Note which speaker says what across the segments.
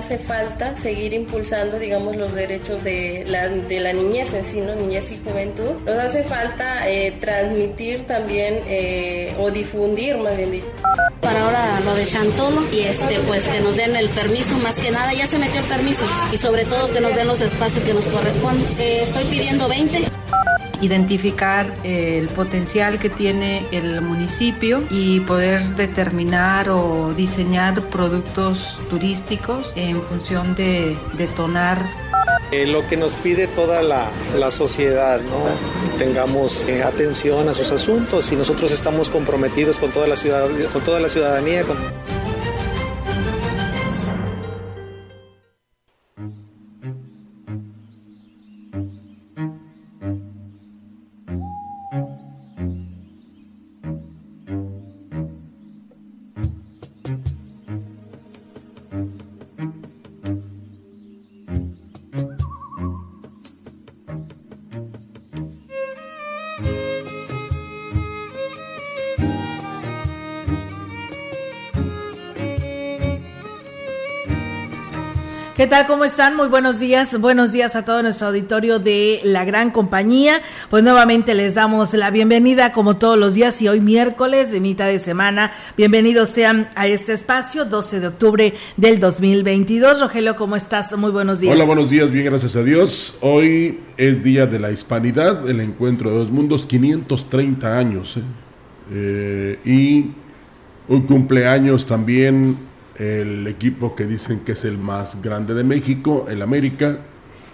Speaker 1: Hace falta seguir impulsando, digamos, los derechos de la, niñez en sí. Niñez y juventud. Nos hace falta eh, transmitir también eh, o difundir, más bien dicho.
Speaker 2: Para ahora lo de Chantolo y este, pues que nos den el permiso, más que nada, ya se metió el permiso y sobre todo que nos den los espacios que nos corresponden. Eh, estoy pidiendo 20
Speaker 3: identificar el potencial que tiene el municipio y poder determinar o diseñar productos turísticos en función de detonar
Speaker 4: eh, lo que nos pide toda la, la sociedad, ¿no? tengamos eh, atención a sus asuntos y nosotros estamos comprometidos con toda la, ciudad, con toda la ciudadanía.
Speaker 5: ¿Qué tal? ¿Cómo están? Muy buenos días. Buenos días a todo nuestro auditorio de la gran compañía. Pues nuevamente les damos la bienvenida como todos los días y hoy miércoles de mitad de semana. Bienvenidos sean a este espacio 12 de octubre del 2022. Rogelio, ¿cómo estás? Muy buenos días.
Speaker 6: Hola, buenos días. Bien, gracias a Dios. Hoy es Día de la Hispanidad, el encuentro de dos mundos, 530 años. ¿eh? Eh, y un cumpleaños también el equipo que dicen que es el más grande de México, el América.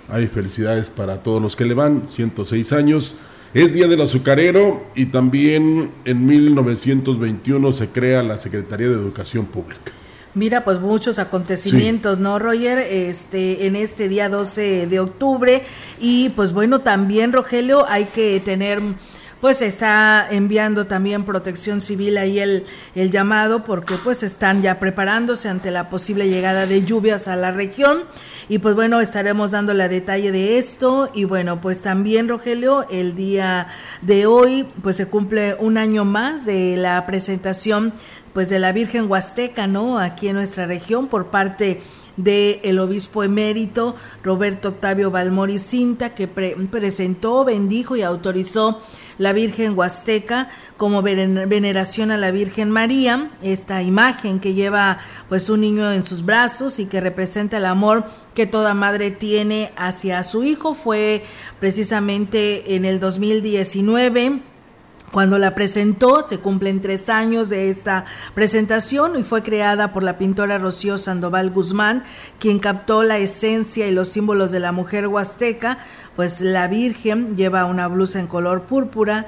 Speaker 6: Hay felicidades para todos los que le van, 106 años. Es Día del Azucarero y también en 1921 se crea la Secretaría de Educación Pública.
Speaker 5: Mira, pues muchos acontecimientos, sí. ¿no, Roger? Este, en este día 12 de octubre. Y pues bueno, también, Rogelio, hay que tener pues está enviando también protección civil ahí el, el llamado porque pues están ya preparándose ante la posible llegada de lluvias a la región. Y pues bueno estaremos dando la detalle de esto. Y bueno pues también Rogelio el día de hoy pues se cumple un año más de la presentación pues de la Virgen Huasteca no aquí en nuestra región por parte de el obispo emérito Roberto Octavio Balmori Cinta que pre presentó, bendijo y autorizó la Virgen Huasteca como veneración a la Virgen María, esta imagen que lleva pues un niño en sus brazos y que representa el amor que toda madre tiene hacia su hijo fue precisamente en el 2019 cuando la presentó, se cumplen tres años de esta presentación y fue creada por la pintora Rocío Sandoval Guzmán, quien captó la esencia y los símbolos de la mujer huasteca, pues la Virgen lleva una blusa en color púrpura,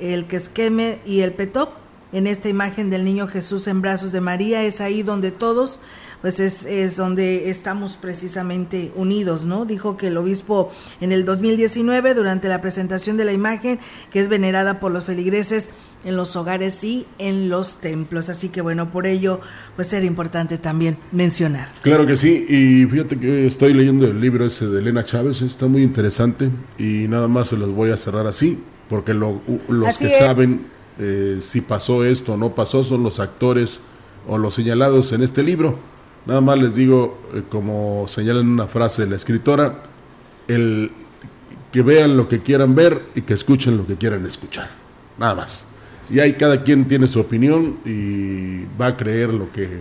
Speaker 5: el quesqueme y el petop. En esta imagen del niño Jesús en brazos de María es ahí donde todos pues es, es, donde estamos precisamente unidos, ¿no? Dijo que el obispo en el 2019, durante la presentación de la imagen, que es venerada por los feligreses en los hogares y en los templos. Así que bueno, por ello, pues era importante también mencionar.
Speaker 6: Claro que sí, y fíjate que estoy leyendo el libro ese de Elena Chávez, está muy interesante y nada más se los voy a cerrar así, porque lo, los así que es. saben eh, si pasó esto o no pasó son los actores o los señalados en este libro Nada más les digo, eh, como señala en una frase de la escritora, el que vean lo que quieran ver y que escuchen lo que quieran escuchar. Nada más. Y ahí cada quien tiene su opinión y va a creer lo que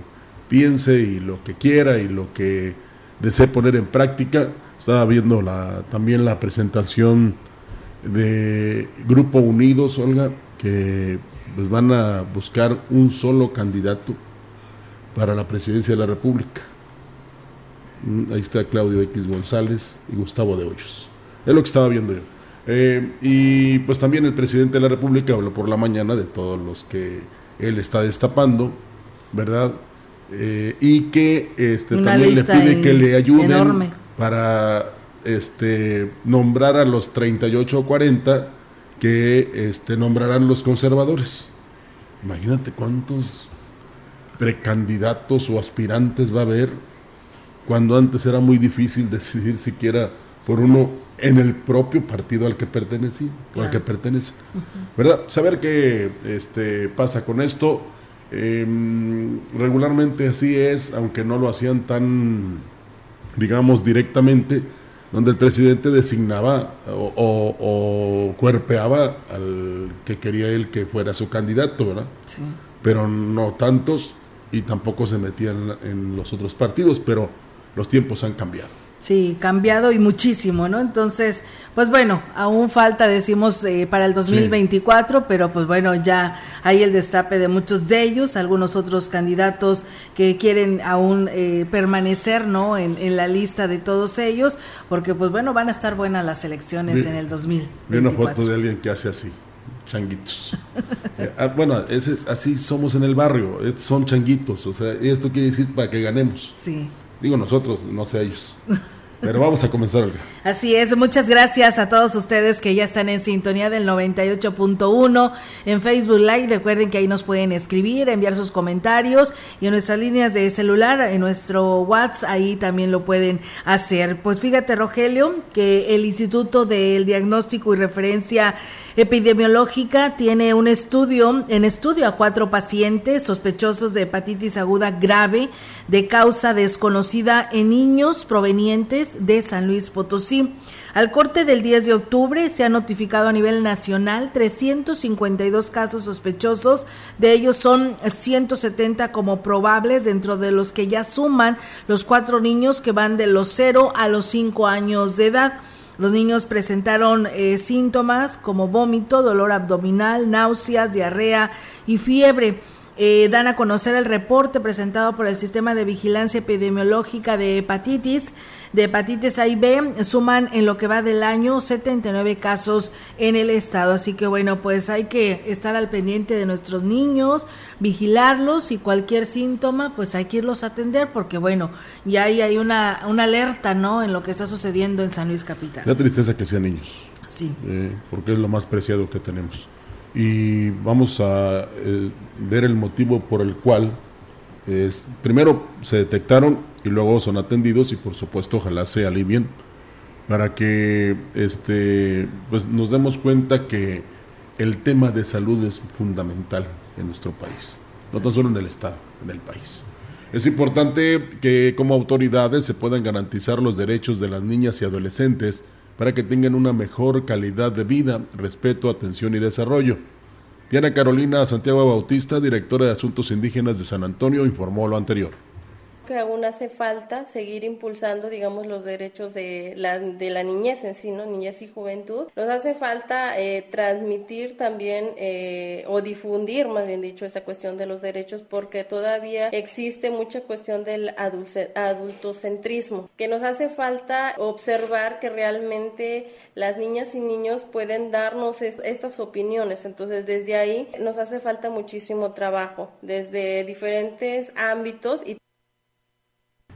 Speaker 6: piense y lo que quiera y lo que desee poner en práctica. Estaba viendo también la presentación de Grupo Unidos, Olga, que pues van a buscar un solo candidato para la presidencia de la República. Mm, ahí está Claudio X González y Gustavo de Hoyos. Es lo que estaba viendo yo. Eh, y pues también el presidente de la República habló por la mañana de todos los que él está destapando, ¿verdad? Eh, y que este, también le pide que le ayuden para este, nombrar a los 38 o 40 que este, nombrarán los conservadores. Imagínate cuántos precandidatos o aspirantes va a haber cuando antes era muy difícil decidir siquiera por uno en el propio partido al que pertenece, al que pertenece. ¿Verdad? Saber qué este, pasa con esto. Em, regularmente así es, aunque no lo hacían tan, digamos, directamente, donde el presidente designaba o, o, cuerpeaba al que quería él que fuera su candidato, ¿verdad? Sí. Pero no tantos y tampoco se metían en los otros partidos, pero los tiempos han cambiado.
Speaker 5: Sí, cambiado y muchísimo, ¿no? Entonces, pues bueno, aún falta, decimos, eh, para el 2024, pero pues bueno, ya hay el destape de muchos de ellos, algunos otros candidatos que quieren aún eh, permanecer, ¿no? En, la lista de todos ellos, porque pues bueno, van a estar buenas las elecciones en el 2024. Vi
Speaker 6: una foto de alguien que hace así, changuitos. Eh, ah, bueno, ese es, así somos en el barrio, son changuitos, o sea, esto quiere decir para que ganemos.
Speaker 5: Sí.
Speaker 6: Digo nosotros, no sé ellos. Pero vamos a comenzar.
Speaker 5: Así es, muchas gracias a todos ustedes que ya están en sintonía del 98.1 en Facebook Live. Recuerden que ahí nos pueden escribir, enviar sus comentarios y en nuestras líneas de celular, en nuestro WhatsApp, ahí también lo pueden hacer. Pues fíjate, Rogelio, que el Instituto del Diagnóstico y Referencia epidemiológica tiene un estudio, en estudio a cuatro pacientes sospechosos de hepatitis aguda grave de causa desconocida en niños provenientes de San Luis Potosí. Al corte del 10 de octubre se ha notificado a nivel nacional 352 casos sospechosos, de ellos son 170 como probables, dentro de los que ya suman los cuatro niños que van de los 0 a los 5 años de edad. Los niños presentaron eh, síntomas como vómito, dolor abdominal, náuseas, diarrea y fiebre. Eh, dan a conocer el reporte presentado por el Sistema de Vigilancia Epidemiológica de Hepatitis de hepatitis A y B suman en lo que va del año 79 casos en el estado. Así que bueno, pues hay que estar al pendiente de nuestros niños, vigilarlos y cualquier síntoma, pues hay que irlos a atender porque bueno, ya ahí hay una, una alerta, ¿no? En lo que está sucediendo en San Luis Capital.
Speaker 6: Da tristeza que sean niños.
Speaker 5: Sí.
Speaker 6: Eh, porque es lo más preciado que tenemos. Y vamos a eh, ver el motivo por el cual es, primero se detectaron y luego son atendidos y por supuesto ojalá se alivien para que este pues nos demos cuenta que el tema de salud es fundamental en nuestro país, no tan solo en el estado, en el país. Es importante que como autoridades se puedan garantizar los derechos de las niñas y adolescentes para que tengan una mejor calidad de vida, respeto, atención y desarrollo. Diana Carolina Santiago Bautista, directora de Asuntos Indígenas de San Antonio, informó lo anterior
Speaker 1: que aún hace falta seguir impulsando, digamos, los derechos de la, de la niñez en sí, ¿no? Niñez y juventud. Nos hace falta eh, transmitir también eh, o difundir, más bien dicho, esta cuestión de los derechos porque todavía existe mucha cuestión del adultocentrismo, que nos hace falta observar que realmente las niñas y niños pueden darnos estas opiniones. Entonces, desde ahí nos hace falta muchísimo trabajo, desde diferentes ámbitos y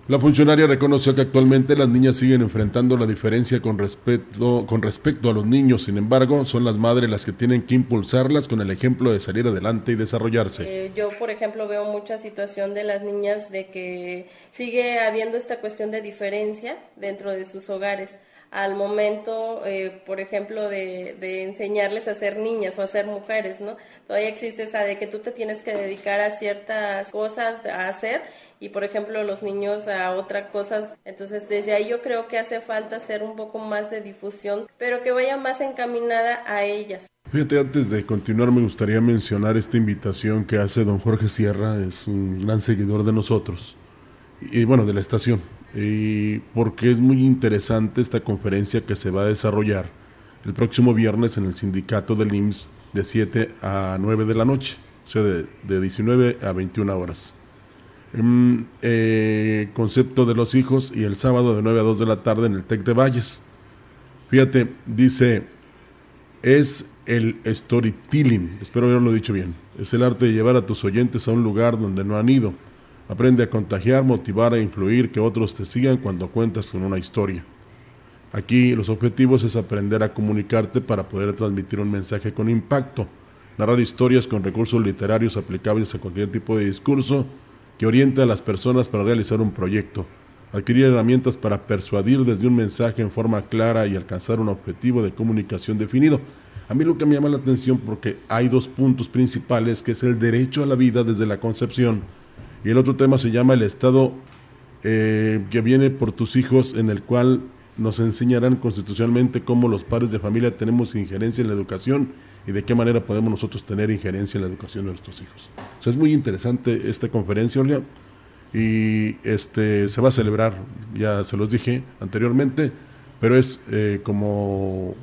Speaker 6: la funcionaria reconoció que actualmente las niñas siguen enfrentando la diferencia con respecto, con respecto a los niños, sin embargo, son las madres las que tienen que impulsarlas con el ejemplo de salir adelante y desarrollarse.
Speaker 1: Eh, yo, por ejemplo, veo mucha situación de las niñas de que sigue habiendo esta cuestión de diferencia dentro de sus hogares al momento, eh, por ejemplo, de, de, enseñarles a ser niñas o a ser mujeres, ¿no? Todavía existe esa de que tú te tienes que dedicar a ciertas cosas a hacer y por ejemplo los niños a otras cosas. Entonces desde ahí yo creo que hace falta hacer un poco más de difusión, pero que vaya más encaminada a ellas.
Speaker 6: Fíjate, antes de continuar me gustaría mencionar esta invitación que hace don Jorge Sierra, es un gran seguidor de nosotros, y bueno, de la estación, y porque es muy interesante esta conferencia que se va a desarrollar el próximo viernes en el sindicato del IMSS de 7 a 9 de la noche, o sea, de, de 19 a 21 horas. Eh, concepto de los hijos y el sábado de 9 a 2 de la tarde en el TEC de Valles. Fíjate, dice, es el storytelling, espero haberlo dicho bien, es el arte de llevar a tus oyentes a un lugar donde no han ido. Aprende a contagiar, motivar e influir que otros te sigan cuando cuentas con una historia. Aquí los objetivos es aprender a comunicarte para poder transmitir un mensaje con impacto, narrar historias con recursos literarios aplicables a cualquier tipo de discurso, que oriente a las personas para realizar un proyecto, adquirir herramientas para persuadir desde un mensaje en forma clara y alcanzar un objetivo de comunicación definido. A mí lo que me llama la atención porque hay dos puntos principales, que es el derecho a la vida desde la concepción y el otro tema se llama el Estado eh, que viene por tus hijos, en el cual nos enseñarán constitucionalmente cómo los padres de familia tenemos injerencia en la educación y de qué manera podemos nosotros tener injerencia en la educación de nuestros hijos. O sea, es muy interesante esta conferencia, Olga, y este, se va a celebrar, ya se los dije anteriormente, pero es eh, como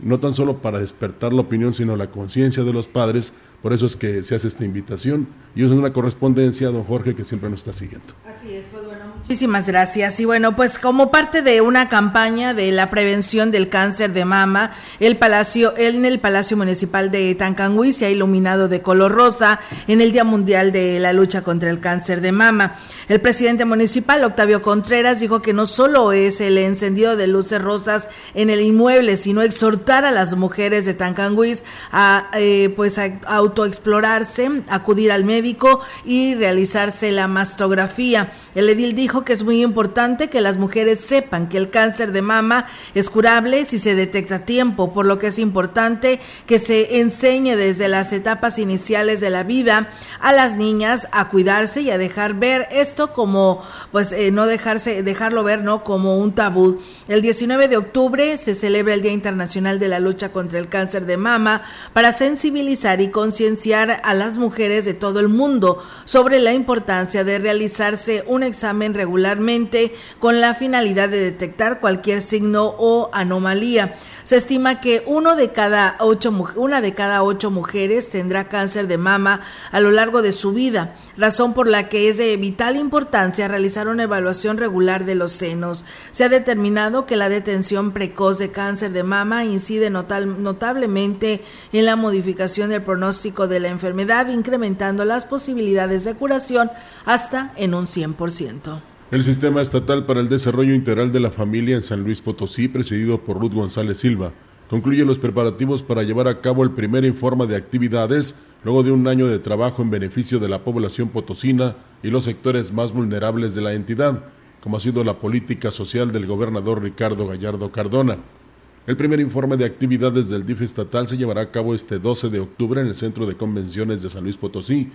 Speaker 6: no tan solo para despertar la opinión, sino la conciencia de los padres, por eso es que se hace esta invitación y es una correspondencia a don Jorge que siempre nos está siguiendo.
Speaker 5: Así es, pues muchísimas gracias. Y bueno, pues como parte de una campaña de la prevención del cáncer de mama, el Palacio, en el Palacio Municipal de Tancangüí se ha iluminado de color rosa en el Día Mundial de la Lucha contra el Cáncer de Mama. El presidente municipal, Octavio Contreras, dijo que no solo es el encendido de luces rosas en el inmueble, sino exhortar a las mujeres de Tancangüí a, eh, pues a autoexplorarse, acudir al médico y realizarse la mastografía. El edil dijo que es muy importante que las mujeres sepan que el cáncer de mama es curable si se detecta a tiempo, por lo que es importante que se enseñe desde las etapas iniciales de la vida a las niñas a cuidarse y a dejar ver esto como, pues, eh, no dejarse, dejarlo ver, ¿no? Como un tabú. El 19 de octubre se celebra el Día Internacional de la Lucha contra el Cáncer de Mama para sensibilizar y concienciar a las mujeres de todo el mundo sobre la importancia de realizarse un examen regularmente con la finalidad de detectar cualquier signo o anomalía. Se estima que uno de cada ocho, una de cada ocho mujeres tendrá cáncer de mama a lo largo de su vida, razón por la que es de vital importancia realizar una evaluación regular de los senos. Se ha determinado que la detención precoz de cáncer de mama incide notablemente en la modificación del pronóstico de la enfermedad, incrementando las posibilidades de curación hasta en un 100%.
Speaker 6: El Sistema Estatal para el Desarrollo Integral de la Familia en San Luis Potosí, presidido por Ruth González Silva, concluye los preparativos para llevar a cabo el primer informe de actividades luego de un año de trabajo en beneficio de la población potosina y los sectores más vulnerables de la entidad, como ha sido la política social del gobernador Ricardo Gallardo Cardona. El primer informe de actividades del DIF estatal se llevará a cabo este 12 de octubre en el Centro de Convenciones de San Luis Potosí,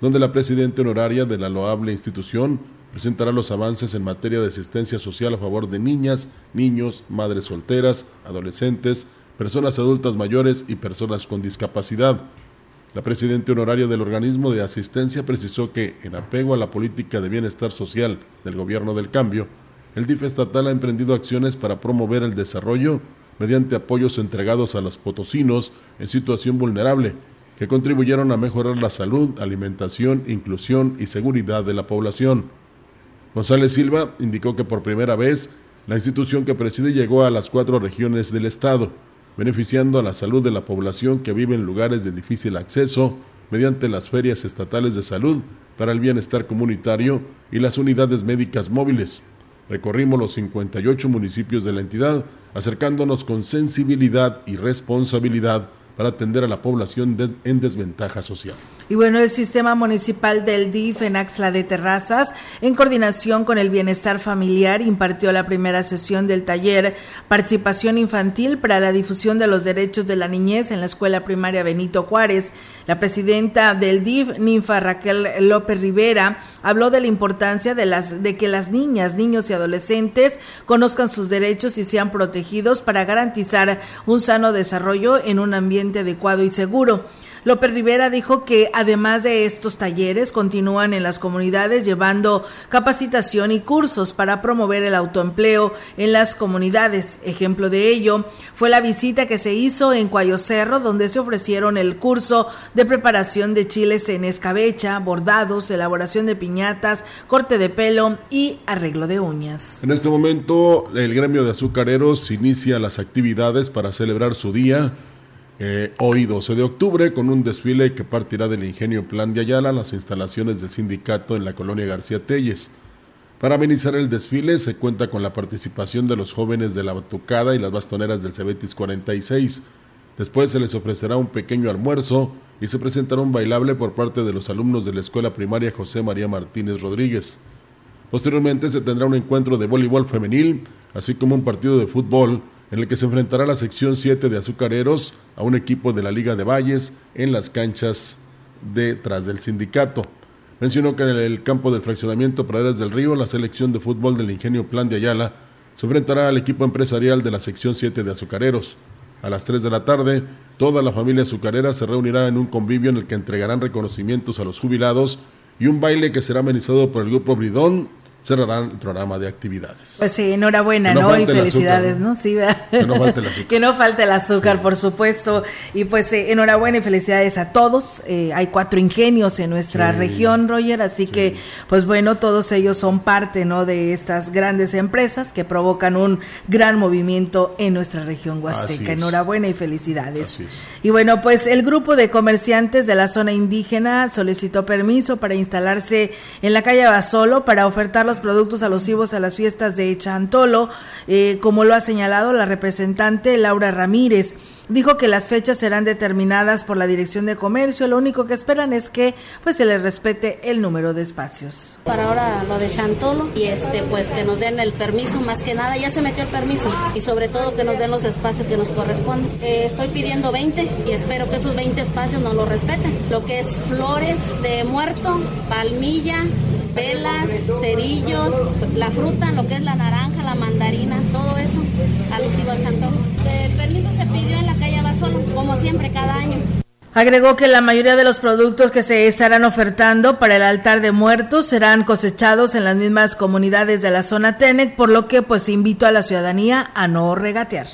Speaker 6: donde la presidenta honoraria de la loable institución presentará los avances en materia de asistencia social a favor de niñas, niños, madres solteras, adolescentes, personas adultas mayores y personas con discapacidad. La presidenta honoraria del organismo de asistencia precisó que, en apego a la política de bienestar social del gobierno del cambio, el DIF estatal ha emprendido acciones para promover el desarrollo mediante apoyos entregados a los potosinos en situación vulnerable, que contribuyeron a mejorar la salud, alimentación, inclusión y seguridad de la población. González Silva indicó que por primera vez la institución que preside llegó a las cuatro regiones del estado, beneficiando a la salud de la población que vive en lugares de difícil acceso mediante las ferias estatales de salud para el bienestar comunitario y las unidades médicas móviles. Recorrimos los 58 municipios de la entidad, acercándonos con sensibilidad y responsabilidad para atender a la población en desventaja social.
Speaker 5: Y bueno, el sistema municipal del DIF en Axla de Terrazas, en coordinación con el Bienestar Familiar, impartió la primera sesión del taller Participación Infantil para la difusión de los derechos de la niñez en la Escuela Primaria Benito Juárez. La presidenta del DIF, Ninfa Raquel López Rivera, habló de la importancia de, las, de que las niñas, niños y adolescentes conozcan sus derechos y sean protegidos para garantizar un sano desarrollo en un ambiente adecuado y seguro. López Rivera dijo que además de estos talleres continúan en las comunidades llevando capacitación y cursos para promover el autoempleo en las comunidades. Ejemplo de ello fue la visita que se hizo en Cuayo Cerro donde se ofrecieron el curso de preparación de chiles en escabecha, bordados, elaboración de piñatas, corte de pelo y arreglo de uñas.
Speaker 6: En este momento el gremio de azucareros inicia las actividades para celebrar su día eh, hoy 12 de octubre con un desfile que partirá del ingenio Plan de Ayala a las instalaciones del sindicato en la colonia García Telles. Para amenizar el desfile se cuenta con la participación de los jóvenes de la Batucada y las bastoneras del Cebetis 46. Después se les ofrecerá un pequeño almuerzo y se presentará un bailable por parte de los alumnos de la escuela primaria José María Martínez Rodríguez. Posteriormente se tendrá un encuentro de voleibol femenil, así como un partido de fútbol en el que se enfrentará la sección 7 de Azucareros a un equipo de la Liga de Valles en las canchas detrás del sindicato. Mencionó que en el campo del fraccionamiento Praderas del Río, la selección de fútbol del Ingenio Plan de Ayala se enfrentará al equipo empresarial de la sección 7 de Azucareros. A las 3 de la tarde, toda la familia azucarera se reunirá en un convivio en el que entregarán reconocimientos a los jubilados y un baile que será amenizado por el grupo Bridón cerrarán el programa de actividades.
Speaker 5: Pues sí, enhorabuena, ¿no? Y felicidades, ¿no? Sí,
Speaker 6: que no falte el azúcar.
Speaker 5: que no falte el azúcar, por supuesto. Y pues eh, enhorabuena y felicidades a todos. Eh, hay cuatro ingenios en nuestra región, Roger, así que, pues bueno, todos ellos son parte, ¿no? De estas grandes empresas que provocan un gran movimiento en nuestra región huasteca. Enhorabuena y felicidades. Y bueno, pues el grupo de comerciantes de la zona indígena solicitó permiso para instalarse en la calle Basolo para ofertar los productos alusivos a las fiestas de Chantolo, eh, como lo ha señalado la representante Laura Ramírez. Dijo que las fechas serán determinadas por la Dirección de Comercio, lo único que esperan es que pues se les respete el número de espacios.
Speaker 2: Para ahora lo de Chantolo y este pues que nos den el permiso más que nada, ya se metió el permiso y sobre todo que nos den los espacios que nos corresponden. Eh, estoy pidiendo 20 y espero que esos 20 espacios nos lo respeten. Lo que es flores de muerto, palmilla, velas, cerillos, la fruta, lo que es la naranja, la mandarina, todo eso alusivo al santo. El permiso se pidió en la calle Basolo, como siempre, cada año.
Speaker 5: Agregó que la mayoría de los productos que se estarán ofertando para el altar de muertos serán cosechados en las mismas comunidades de la zona Tenec, por lo que pues invito a la ciudadanía a no regatear.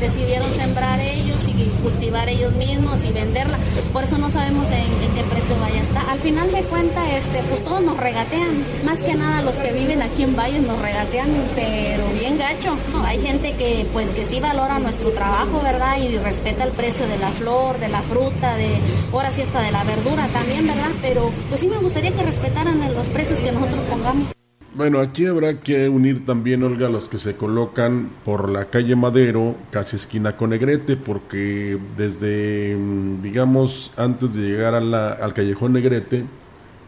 Speaker 2: Decidieron sembrar ellos y cultivar ellos mismos y venderla, por eso no sabemos en, qué precio vaya a estar al final de cuentas, este, pues todos nos regatean. Más que nada los que viven aquí en Valles nos regatean, pero bien gacho. hay gente que pues que sí valora nuestro trabajo, ¿verdad? Y respeta el precio de la flor, de la fruta, de ahora sí hasta de la verdura también, ¿verdad? Pero pues sí me gustaría que respetaran los precios que nosotros pongamos.
Speaker 6: Bueno, aquí habrá que unir también, Olga, los que se colocan por la calle Madero, casi esquina con Negrete, porque desde, mm, digamos, antes de llegar a la, al callejón Negrete,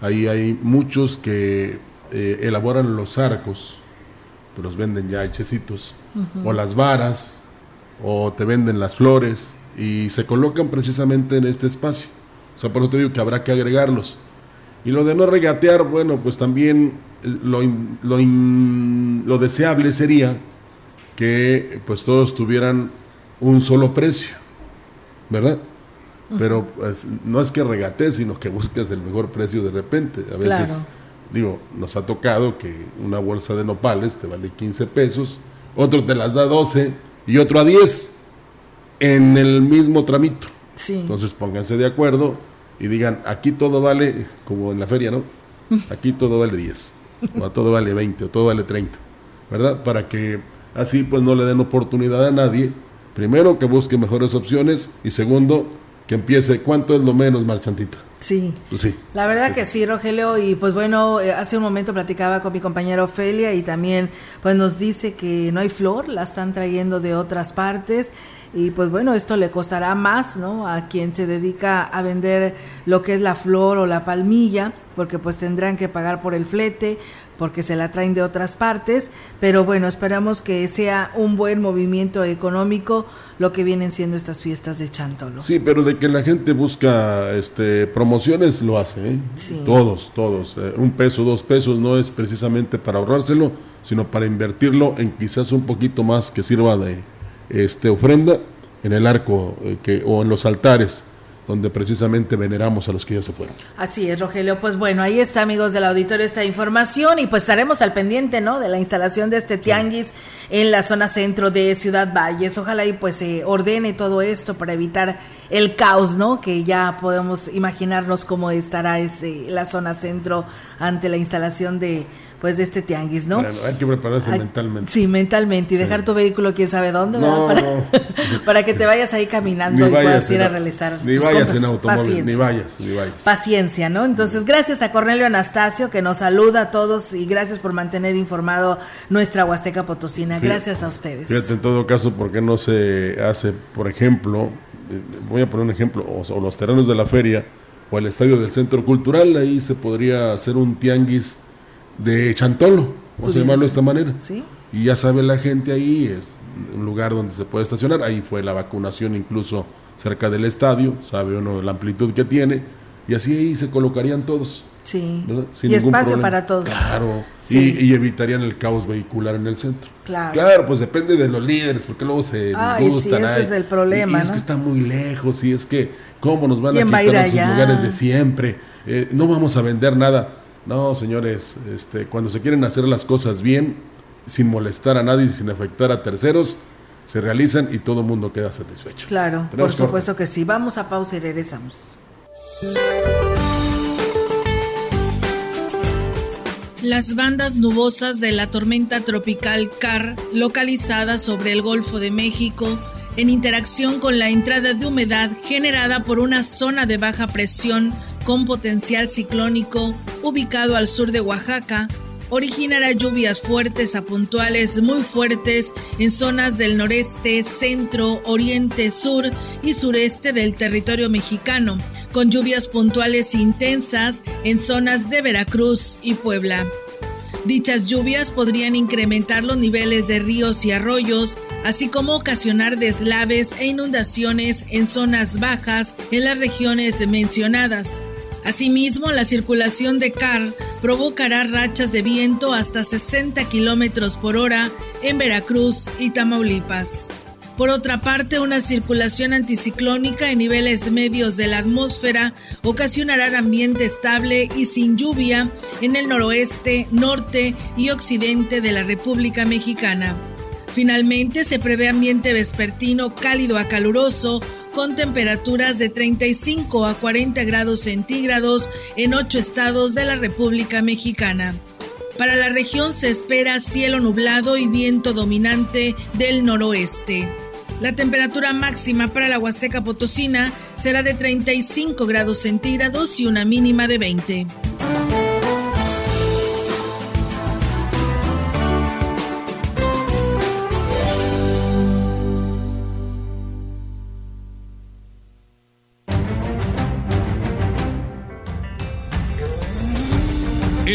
Speaker 6: ahí hay muchos que eh, elaboran los arcos, te los venden ya hechecitos, o las varas, o te venden las flores, y se colocan precisamente en este espacio. O sea, por eso te digo que habrá que agregarlos. Y lo de no regatear, bueno, pues también lo, lo, lo, deseable sería que pues todos tuvieran un solo precio, ¿verdad? Pero pues, no es que regates, sino que busques el mejor precio de repente. A veces, digo, nos ha tocado que una bolsa de nopales te vale 15 pesos, otro te las da 12 y otro a 10 en el mismo tramito. Entonces pónganse de acuerdo y digan, aquí todo vale, como en la feria, ¿no? Aquí todo vale 10 o todo vale 20 o todo vale 30, ¿verdad? Para que así pues no le den oportunidad a nadie, primero que busque mejores opciones y segundo que empiece cuánto es lo menos marchantita.
Speaker 5: Sí.
Speaker 6: Pues sí.
Speaker 5: La verdad que sí, Rogelio, y pues bueno, eh, hace un momento platicaba con mi compañera Ofelia y también pues nos dice que no hay flor, la están trayendo de otras partes y pues bueno, esto le costará más, ¿no? A quien se dedica a vender lo que es la flor o la palmilla, porque pues tendrán que pagar por el flete, porque se la traen de otras partes, pero bueno, esperamos que sea un buen movimiento económico lo que vienen siendo estas fiestas de Chantolo.
Speaker 6: Sí, pero de que la gente busca este promociones lo hace, ¿eh? Todos, todos. Eh, un peso, dos pesos no es precisamente para ahorrárselo, sino para invertirlo en quizás un poquito más que sirva de este, ofrenda en el arco eh, que, o en los altares donde precisamente veneramos a los que ya se fueron.
Speaker 7: Así es, Rogelio. Pues bueno, ahí está, amigos del auditorio, esta información y pues estaremos al pendiente, ¿no? De la instalación de este tianguis en la zona centro de Ciudad Valles. Ojalá y pues se ordene todo esto para evitar el caos, ¿no? Que ya podemos imaginarnos cómo estará ese, la zona centro ante la instalación de pues de este tianguis, ¿no?
Speaker 6: hay que prepararse mentalmente.
Speaker 7: Sí, mentalmente y dejar tu vehículo quién sabe dónde, para, que te vayas ahí caminando y puedas ir a realizar
Speaker 6: Ni vayas en automóvil, ni vayas, ni vayas.
Speaker 7: Paciencia, ¿no? Entonces, gracias a Cornelio Anastasio que nos saluda a todos y gracias por mantener informado nuestra Huasteca Potosina. Gracias a ustedes.
Speaker 6: Fíjate, en todo caso, ¿por qué no se hace, por ejemplo, eh, voy a poner un ejemplo, o los terrenos de la feria o el estadio del Centro Cultural, ahí se podría hacer un tianguis de Chantolo, vamos a llamarlo de esta manera.
Speaker 7: ¿Sí?
Speaker 6: Y ya sabe la gente ahí, es un lugar donde se puede estacionar, ahí fue la vacunación incluso cerca del estadio, sabe uno la amplitud que tiene, y así ahí se colocarían todos.
Speaker 7: Sí. y espacio para todos.
Speaker 6: Claro. Y, evitarían el caos vehicular en el centro.
Speaker 7: Claro.
Speaker 6: Claro, pues depende de los líderes, porque luego se
Speaker 7: Ay, Sí, ese es el problema.
Speaker 6: Y, es que está muy lejos, y es que, ¿cómo nos van a quitar a los lugares de siempre? Eh, no vamos a vender nada. No, señores, este, cuando se quieren hacer las cosas bien, sin molestar a nadie y sin afectar a terceros, se realizan y todo el mundo queda satisfecho.
Speaker 7: Claro, por supuesto que sí. Vamos a pausa y regresamos.
Speaker 5: Las bandas nubosas de la tormenta tropical CAR, localizada sobre el Golfo de México, en interacción con la entrada de humedad generada por una zona de baja presión con potencial ciclónico ubicado al sur de Oaxaca, originará lluvias fuertes a puntuales muy fuertes en zonas del noreste, centro, oriente, sur y sureste del territorio mexicano, con lluvias puntuales intensas en zonas de Veracruz y Puebla. Dichas lluvias podrían incrementar los niveles de ríos y arroyos, así como ocasionar deslaves e inundaciones en zonas bajas en las regiones mencionadas. Asimismo, la circulación de CAR provocará rachas de viento hasta 60 kilómetros por hora en Veracruz y Tamaulipas. Por otra parte, una circulación anticiclónica en niveles medios de la atmósfera ocasionará ambiente estable y sin lluvia en el noroeste, norte y occidente de la República Mexicana. Finalmente, se prevé ambiente vespertino cálido a caluroso con temperaturas de 35 a 40 grados centígrados en ocho estados de la República Mexicana. Para la región se espera cielo nublado y viento dominante del noroeste. La temperatura máxima para la Huasteca Potosina será de 35 grados centígrados y una mínima de 20.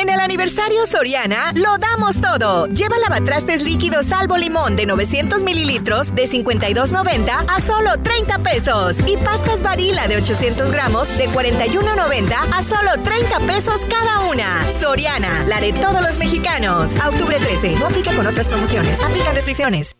Speaker 8: En el aniversario Soriana, lo damos todo. Lleva lavatrastes líquidos salvo limón de 900 mililitros de 52.90 a solo 30 pesos. Y pastas varila de 800 gramos de 41.90 a solo 30 pesos cada una. Soriana, la de todos los mexicanos. octubre 13. No aplica con otras promociones. Aplican restricciones.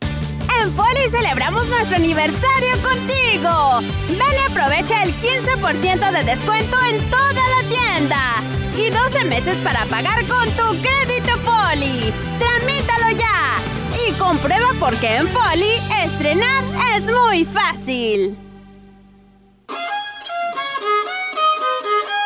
Speaker 9: En Poli celebramos nuestro aniversario contigo. Ven y aprovecha el 15% de descuento en toda la tienda y 12 meses para pagar con tu crédito Poli. Tramítalo ya y comprueba por qué en Poli estrenar es muy fácil.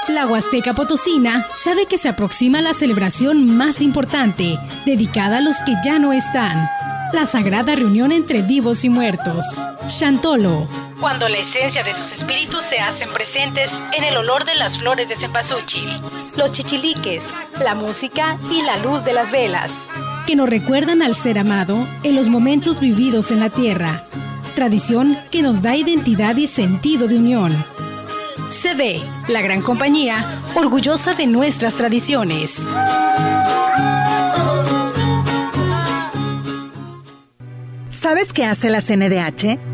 Speaker 10: La Huasteca Potosina sabe que se aproxima la celebración más importante, dedicada a los que ya no están. La sagrada reunión entre vivos y muertos. Chantolo, cuando la esencia de sus espíritus se hacen presentes en el olor de las flores de cempasúchil, los chichiliques, la música y la luz de las velas, que nos recuerdan al ser amado en los momentos vividos en la tierra, tradición que nos da identidad y sentido de unión. Se ve, la gran compañía, orgullosa de nuestras tradiciones.
Speaker 11: ¿Sabes qué hace la CNDH?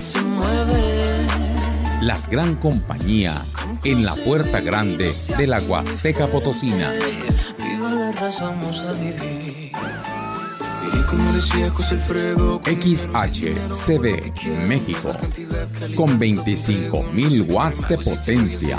Speaker 12: Se mueve. La gran compañía en la puerta grande de la Huasteca Potosina. XHCB México con 25.000 watts de potencia,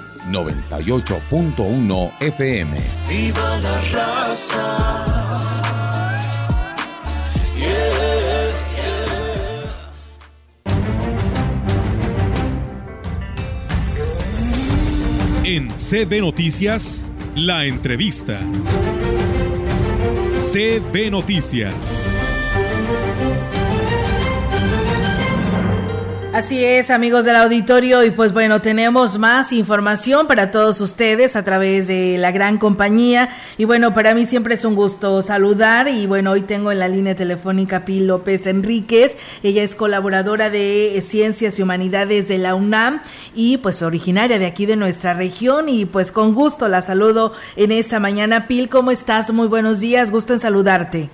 Speaker 12: 98.1 FM. Viva la raza.
Speaker 13: En CB Noticias, la entrevista. CB Noticias.
Speaker 5: Así es, amigos del auditorio, y pues bueno, tenemos más información para todos ustedes a través de la gran compañía. Y bueno, para mí siempre es un gusto saludar. Y bueno, hoy tengo en la línea telefónica Pi López Enríquez. Ella es colaboradora de Ciencias y Humanidades de la UNAM y pues originaria de aquí de nuestra región. Y pues con gusto la saludo en esta mañana. Pil, ¿cómo estás? Muy buenos días, gusto en saludarte.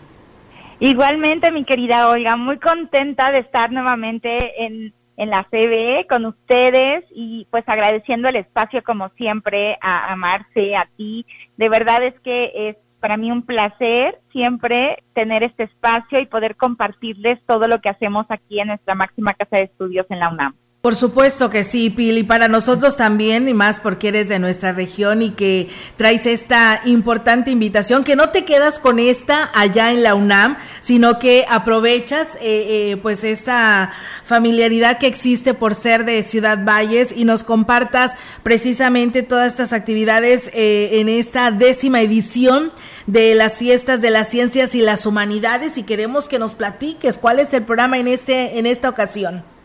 Speaker 14: Igualmente, mi querida Olga, muy contenta de estar nuevamente en en la CBE con ustedes y pues agradeciendo el espacio como siempre a, a Marce, a ti. De verdad es que es para mí un placer siempre tener este espacio y poder compartirles todo lo que hacemos aquí en nuestra máxima casa de estudios en la UNAM.
Speaker 5: Por supuesto que sí, Pili, para nosotros también, y más porque eres de nuestra región y que traes esta importante invitación, que no te quedas con esta allá en la UNAM, sino que aprovechas eh, eh, pues esta familiaridad que existe por ser de Ciudad Valles y nos compartas precisamente todas estas actividades eh, en esta décima edición de las fiestas de las ciencias y las humanidades y queremos que nos platiques cuál es el programa en este en esta ocasión.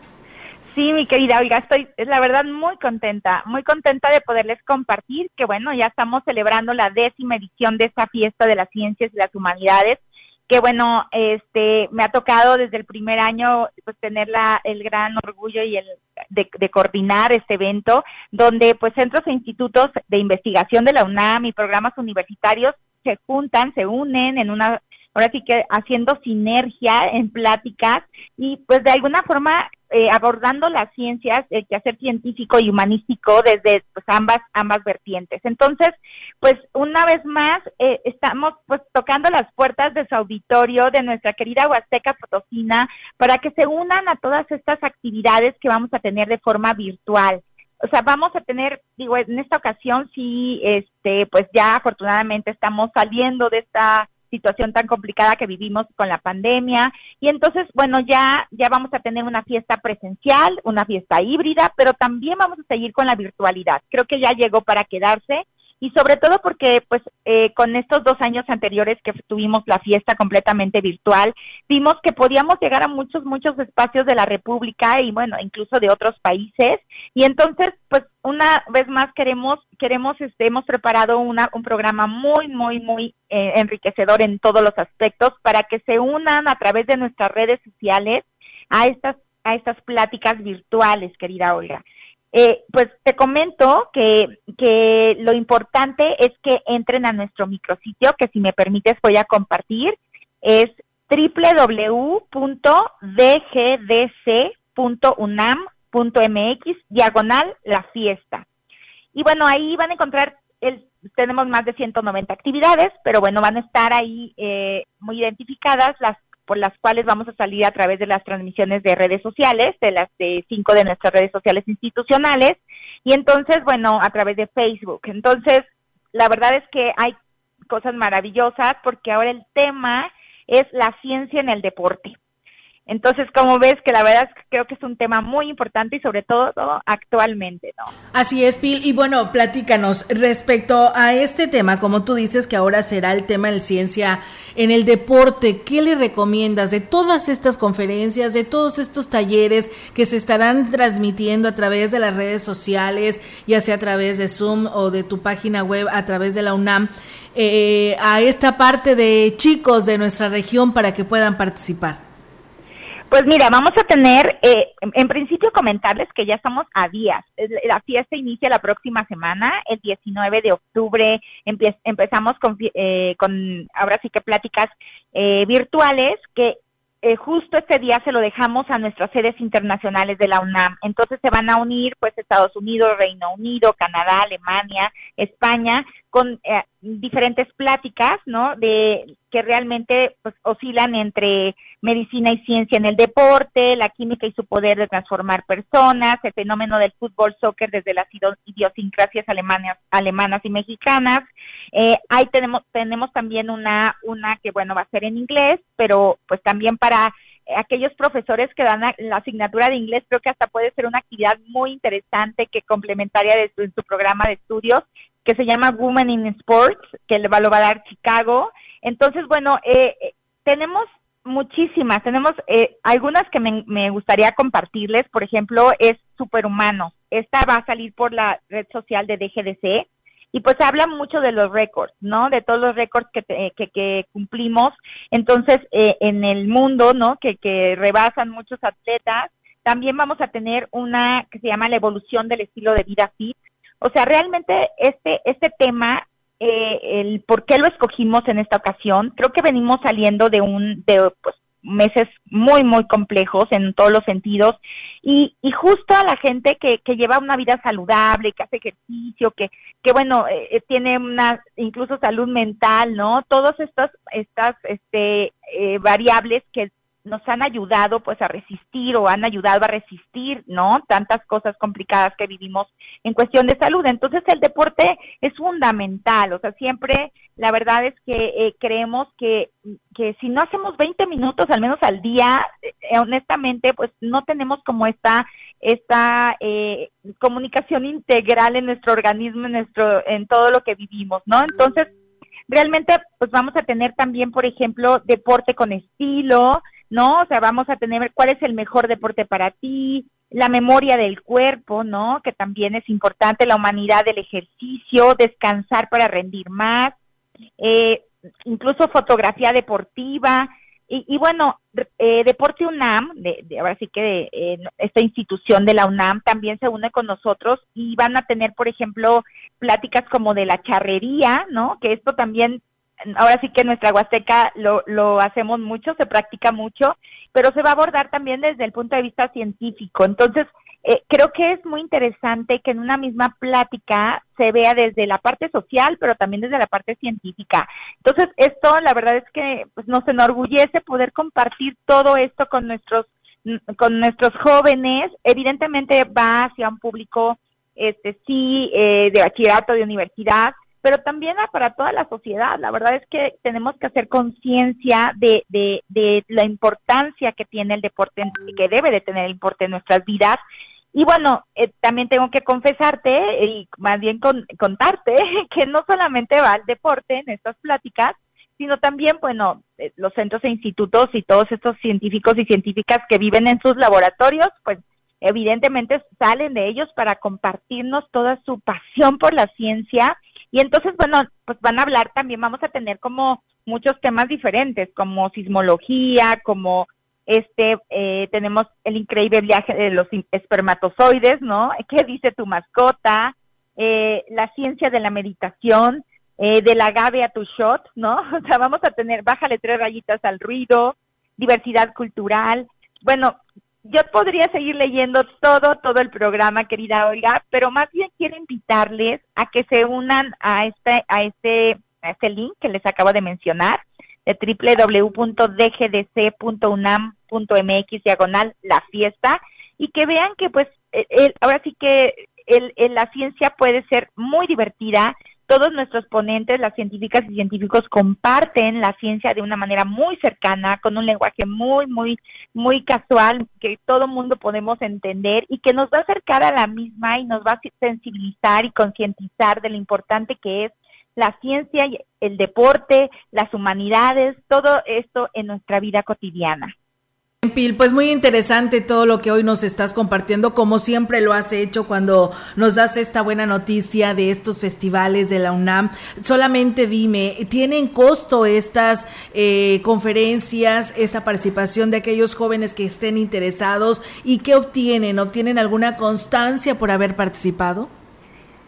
Speaker 14: Sí, mi querida Oiga, estoy, es la verdad, muy contenta, muy contenta de poderles compartir que, bueno, ya estamos celebrando la décima edición de esta fiesta de las ciencias y las humanidades, que, bueno, este, me ha tocado desde el primer año, pues, tener la, el gran orgullo y el de, de coordinar este evento, donde, pues, centros e institutos de investigación de la UNAM y programas universitarios se juntan, se unen en una ahora sí que haciendo sinergia en pláticas y pues de alguna forma eh, abordando las ciencias, el quehacer científico y humanístico desde pues ambas ambas vertientes. Entonces, pues una vez más eh, estamos pues tocando las puertas de su auditorio de nuestra querida Huasteca Potosina para que se unan a todas estas actividades que vamos a tener de forma virtual o sea, vamos a tener, digo, en esta ocasión sí, este, pues ya afortunadamente estamos saliendo de esta situación tan complicada que vivimos con la pandemia. Y entonces bueno ya ya vamos a tener una fiesta presencial una fiesta híbrida pero también vamos a seguir con la virtualidad. Creo que ya llegó para quedarse y sobre todo porque pues eh, con estos dos años anteriores que tuvimos la fiesta completamente virtual, vimos que podíamos llegar a muchos, muchos espacios de la República y bueno, incluso de otros países. Y entonces, pues una vez más queremos, queremos, este, hemos preparado una, un programa muy, muy, muy eh, enriquecedor en todos los aspectos para que se unan a través de nuestras redes sociales a estas, a estas pláticas virtuales, querida Olga. Eh, pues te comento que, que lo importante es que entren a nuestro micrositio, que si me permites voy a compartir, es www.dgdc.unam.mx, diagonal la fiesta. Y bueno, ahí van a encontrar, el, tenemos más de 190 actividades, pero bueno, van a estar ahí eh, muy identificadas las por las cuales vamos a salir a través de las transmisiones de redes sociales, de las de cinco de nuestras redes sociales institucionales, y entonces, bueno, a través de Facebook. Entonces, la verdad es que hay cosas maravillosas porque ahora el tema es la ciencia en el deporte. Entonces, como ves, que la verdad es que creo que es un tema muy importante y sobre todo, actualmente, ¿no?
Speaker 5: Así es, Pil. Y bueno, platícanos respecto a este tema, como tú dices que ahora será el tema de ciencia en el deporte, ¿qué le recomiendas de todas estas conferencias, de todos estos talleres que se estarán transmitiendo a través de las redes sociales, ya sea a través de Zoom o de tu página web, a través de la UNAM? Eh, a esta parte de chicos de nuestra región para que puedan participar.
Speaker 14: Pues mira, vamos a tener, eh, en principio comentarles que ya estamos a días. La fiesta inicia la próxima semana, el 19 de octubre empezamos con, eh, con, ahora sí que pláticas eh, virtuales que eh, justo este día se lo dejamos a nuestras sedes internacionales de la UNAM. Entonces se van a unir pues Estados Unidos, Reino Unido, Canadá, Alemania, España, con eh, diferentes pláticas, ¿no? De que realmente pues oscilan entre medicina y ciencia en el deporte, la química y su poder de transformar personas, el fenómeno del fútbol soccer desde las idiosincrasias alemanas, alemanas y mexicanas. Eh, ahí tenemos tenemos también una una que bueno va a ser en inglés, pero pues también para aquellos profesores que dan la asignatura de inglés, creo que hasta puede ser una actividad muy interesante que complementaria de su, programa de estudios que se llama Women in Sports, que lo va a dar Chicago. Entonces, bueno, eh, eh, tenemos muchísimas, tenemos eh, algunas que me, me, gustaría compartirles, por ejemplo, es Superhumano. Esta va a salir por la red social de DGDC y pues habla mucho de los récords, ¿no? De todos los récords que, que, que, cumplimos, entonces, en el mundo, ¿no? Que, que rebasan muchos atletas. También vamos a tener una que se llama la evolución del estilo de vida fit, o sea, realmente este, este tema, eh, el por qué lo escogimos en esta ocasión, creo que venimos saliendo de un, de pues, meses muy, muy complejos en todos los sentidos y, y justo a la gente que, que lleva una vida saludable, que hace ejercicio, que, que bueno, eh, eh, tiene una incluso salud mental, ¿no? Todas estas, estas este, variables que nos han ayudado pues a resistir o han ayudado a resistir, ¿no? Tantas cosas complicadas que vivimos en cuestión de salud. Entonces el deporte es fundamental, o sea, siempre la verdad es que eh, creemos que, que si no hacemos 20 minutos al menos al día, eh, honestamente pues no tenemos como esta esta eh, comunicación integral en nuestro organismo, en nuestro en todo lo que vivimos, ¿no? Entonces realmente pues vamos a tener también, por ejemplo, deporte con estilo, ¿no? O sea, vamos a tener cuál es el mejor deporte para ti, la memoria del cuerpo, ¿no? Que también es importante, la humanidad del ejercicio, descansar para rendir más, eh, incluso fotografía deportiva. Y, bueno, eh, Deporte UNAM, de, ahora sí que de, esta institución de la UNAM también se une con nosotros y van a tener, por ejemplo, pláticas como de la charrería, ¿no? Que esto también ahora sí que nuestra Huasteca lo, lo hacemos mucho, se practica mucho, pero se va a abordar también desde el punto de vista científico. Entonces, eh, creo que es muy interesante que en una misma plática se vea desde la parte social, pero también desde la parte científica. Entonces, esto la verdad es que pues, nos enorgullece poder compartir todo esto con nuestros con nuestros jóvenes. Evidentemente va hacia un público este sí eh, de bachillerato, de universidad, pero también para toda la sociedad. La verdad es que tenemos que hacer conciencia de, de, de, la importancia que tiene el deporte, que debe de tener el deporte en nuestras vidas. Y bueno, eh, también tengo que confesarte y más bien contarte que no solamente va el deporte en estas pláticas, sino también, bueno, eh, los centros e institutos y todos estos científicos y científicas que viven en sus laboratorios, pues evidentemente salen de ellos para compartirnos toda su pasión por la ciencia y entonces, bueno, pues van a hablar también, vamos a tener como muchos temas diferentes, como sismología, como este, eh, tenemos el increíble viaje de los espermatozoides, ¿no? ¿Qué dice tu mascota? Eh, la ciencia de la meditación, eh, del agave a tu shot, ¿no? O sea, vamos a tener, bájale tres rayitas al ruido, diversidad cultural. Bueno, yo podría seguir leyendo todo, todo el programa, querida Olga, pero más bien invitarles a que se unan a este, a este, a este link que les acabo de mencionar, de www.dgdc.unam.mx diagonal la fiesta, y que vean que pues ahora sí que el, la ciencia puede ser muy divertida, todos nuestros ponentes, las científicas y científicos, comparten la ciencia de una manera muy cercana, con un lenguaje muy, muy, muy casual, que todo mundo podemos entender y que nos va a acercar a la misma y nos va a sensibilizar y concientizar de lo importante que es la ciencia, el deporte, las humanidades, todo esto en nuestra vida cotidiana.
Speaker 5: Pil, pues muy interesante todo lo que hoy nos estás compartiendo, como siempre lo has hecho cuando nos das esta buena noticia de estos festivales de la UNAM. Solamente dime, ¿tienen costo estas eh, conferencias, esta participación de aquellos jóvenes que estén interesados y qué obtienen? ¿Obtienen alguna constancia por haber participado?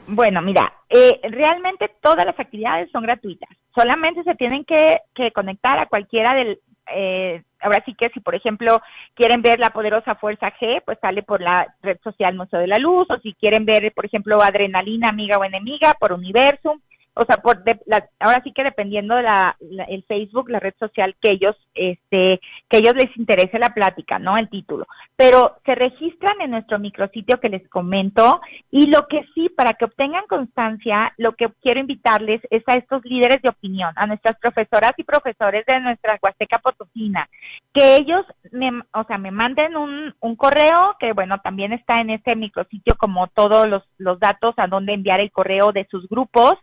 Speaker 14: Bueno, mira, eh, realmente todas las actividades son gratuitas. Solamente se tienen que, que conectar a cualquiera del, eh, ahora sí que si por ejemplo quieren ver la poderosa fuerza G, pues sale por la red social Museo de la Luz, o si quieren ver por ejemplo adrenalina amiga o enemiga por Universum, o sea, por ahora sí que dependiendo de la, el Facebook, la red social que ellos, este, que ellos les interese la plática, ¿no? El título. Pero se registran en nuestro micrositio que les comento y lo que sí, para que obtengan constancia, lo que quiero invitarles es a estos líderes de opinión, a nuestras profesoras y profesores de nuestra Huasteca Potosina, que ellos me, o sea, me manden un, un correo que, bueno, también está en este micrositio como todos los, los datos a dónde enviar el correo de sus grupos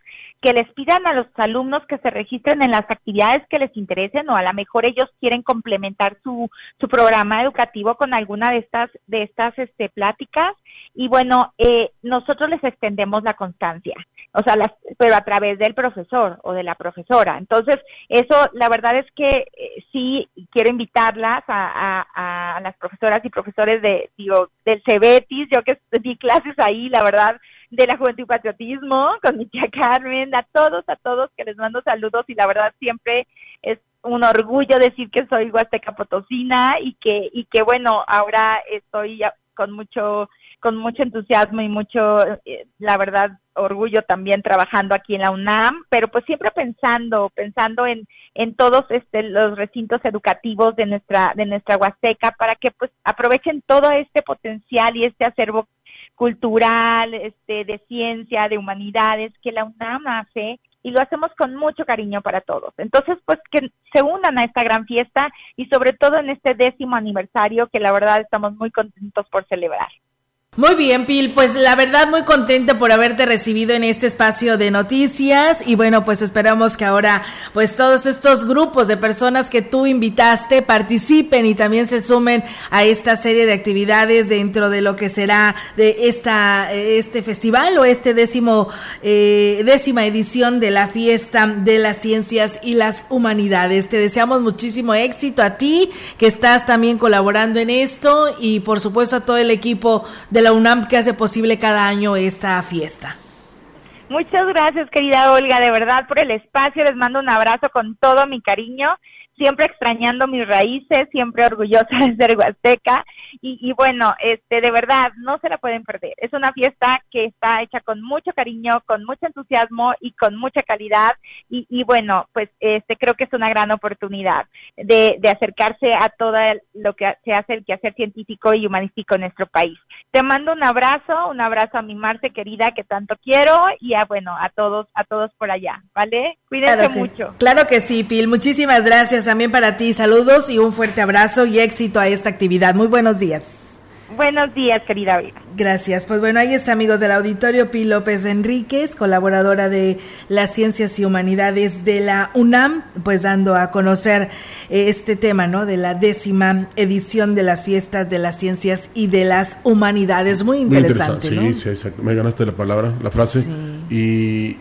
Speaker 14: que les pidan a los alumnos que se registren en las actividades que les interesen o a lo mejor ellos quieren complementar su, su programa educativo con alguna de estas de estas este, pláticas. Y bueno eh, nosotros les extendemos la constancia o sea las, pero a través del profesor o de la profesora. Entonces eso la verdad es que eh, sí quiero invitarlas a, a, a, las profesoras y profesores de digo del CEBETIS. Yo que di clases ahí la verdad de la Juventud y Patriotismo con mi tía Carmen, a todos, a todos que les mando saludos y la verdad siempre es un orgullo decir que soy Huasteca Potosina y que, y que bueno, ahora estoy con mucho, con mucho entusiasmo y mucho, eh, la verdad, orgullo también trabajando aquí en la UNAM, pero pues siempre pensando, pensando en, en todos este, los recintos educativos de nuestra, de nuestra Huasteca para que pues aprovechen todo este potencial y este acervo cultural, este, de ciencia, de humanidades, que la UNAM hace y lo hacemos con mucho cariño para todos. Entonces, pues que se unan a esta gran fiesta y sobre todo en este décimo aniversario que la verdad estamos muy contentos por celebrar.
Speaker 5: Muy bien, Pil, pues la verdad muy contenta por haberte recibido en este espacio de noticias y bueno, pues esperamos que ahora pues todos estos grupos de personas que tú invitaste participen y también se sumen a esta serie de actividades dentro de lo que será de esta este festival o este décimo eh, décima edición de la fiesta de las ciencias y las humanidades. Te deseamos muchísimo éxito a ti que estás también colaborando en esto y por supuesto a todo el equipo de la UNAM que hace posible cada año esta fiesta.
Speaker 14: Muchas gracias, querida Olga, de verdad por el espacio. Les mando un abrazo con todo mi cariño siempre extrañando mis raíces, siempre orgullosa de ser huasteca y, y, bueno, este de verdad no se la pueden perder. Es una fiesta que está hecha con mucho cariño, con mucho entusiasmo y con mucha calidad y, y bueno, pues este creo que es una gran oportunidad de, de acercarse a todo lo que se hace el quehacer científico y humanístico en nuestro país. Te mando un abrazo, un abrazo a mi Marce querida que tanto quiero y a bueno, a todos, a todos por allá, ¿vale? Cuídense mucho.
Speaker 5: Claro que sí, Pil. Muchísimas gracias también para ti. Saludos y un fuerte abrazo y éxito a esta actividad. Muy buenos días.
Speaker 14: Buenos días, querida Vega.
Speaker 5: Gracias. Pues bueno, ahí está, amigos del auditorio, Pi López Enríquez, colaboradora de las Ciencias y Humanidades de la UNAM, pues dando a conocer eh, este tema, ¿no? De la décima edición de las fiestas de las ciencias y de las humanidades. Muy interesante,
Speaker 6: Sí, sí, exacto. Me ganaste la palabra, la frase. Y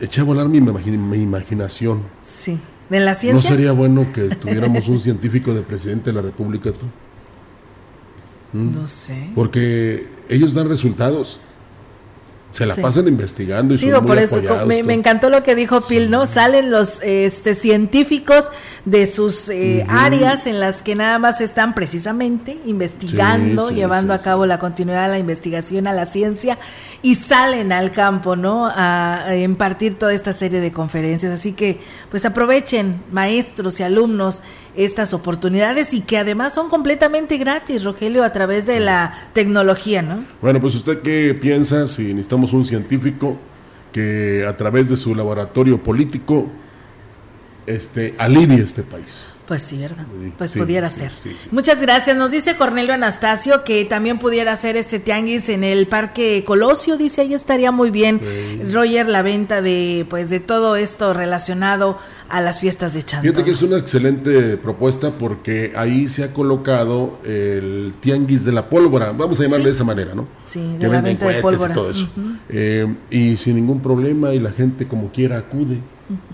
Speaker 6: eché a volar mi, mi imaginación.
Speaker 5: Sí. ¿De la ciencia?
Speaker 6: ¿No sería bueno que tuviéramos un científico de presidente de la República, tú?
Speaker 5: ¿Mm? No sé.
Speaker 6: Porque ellos dan resultados. Se la pasan investigando y
Speaker 5: sí, por eso me, encantó lo que dijo Pil, ¿no? Salen los este, científicos de sus eh, áreas en las que nada más están precisamente investigando, llevando a cabo la continuidad de la investigación a la ciencia y salen al campo, ¿no? A, a, impartir toda esta serie de conferencias. Así que, pues aprovechen, maestros y alumnos, estas oportunidades y que además son completamente gratis, Rogelio, a través de la tecnología, ¿no?
Speaker 6: Bueno, pues usted qué piensa si necesitamos un científico que a través de su laboratorio político este, alivie este país.
Speaker 5: Pues sí, ¿verdad? Pues pudiera ser. Muchas gracias. Nos dice Cornelio Anastasio que también pudiera ser este tianguis en el Parque Colosio. Dice, ahí estaría muy bien, Roger, la venta de pues de todo esto relacionado a las fiestas de Chantolo.
Speaker 6: Fíjate que es una excelente propuesta porque ahí se ha colocado el tianguis de la pólvora, vamos a llamarle de esa manera, ¿no?
Speaker 5: Sí, de la venta de pólvora.
Speaker 6: Y todo eso. Eh, y sin ningún problema y la gente como quiera acude,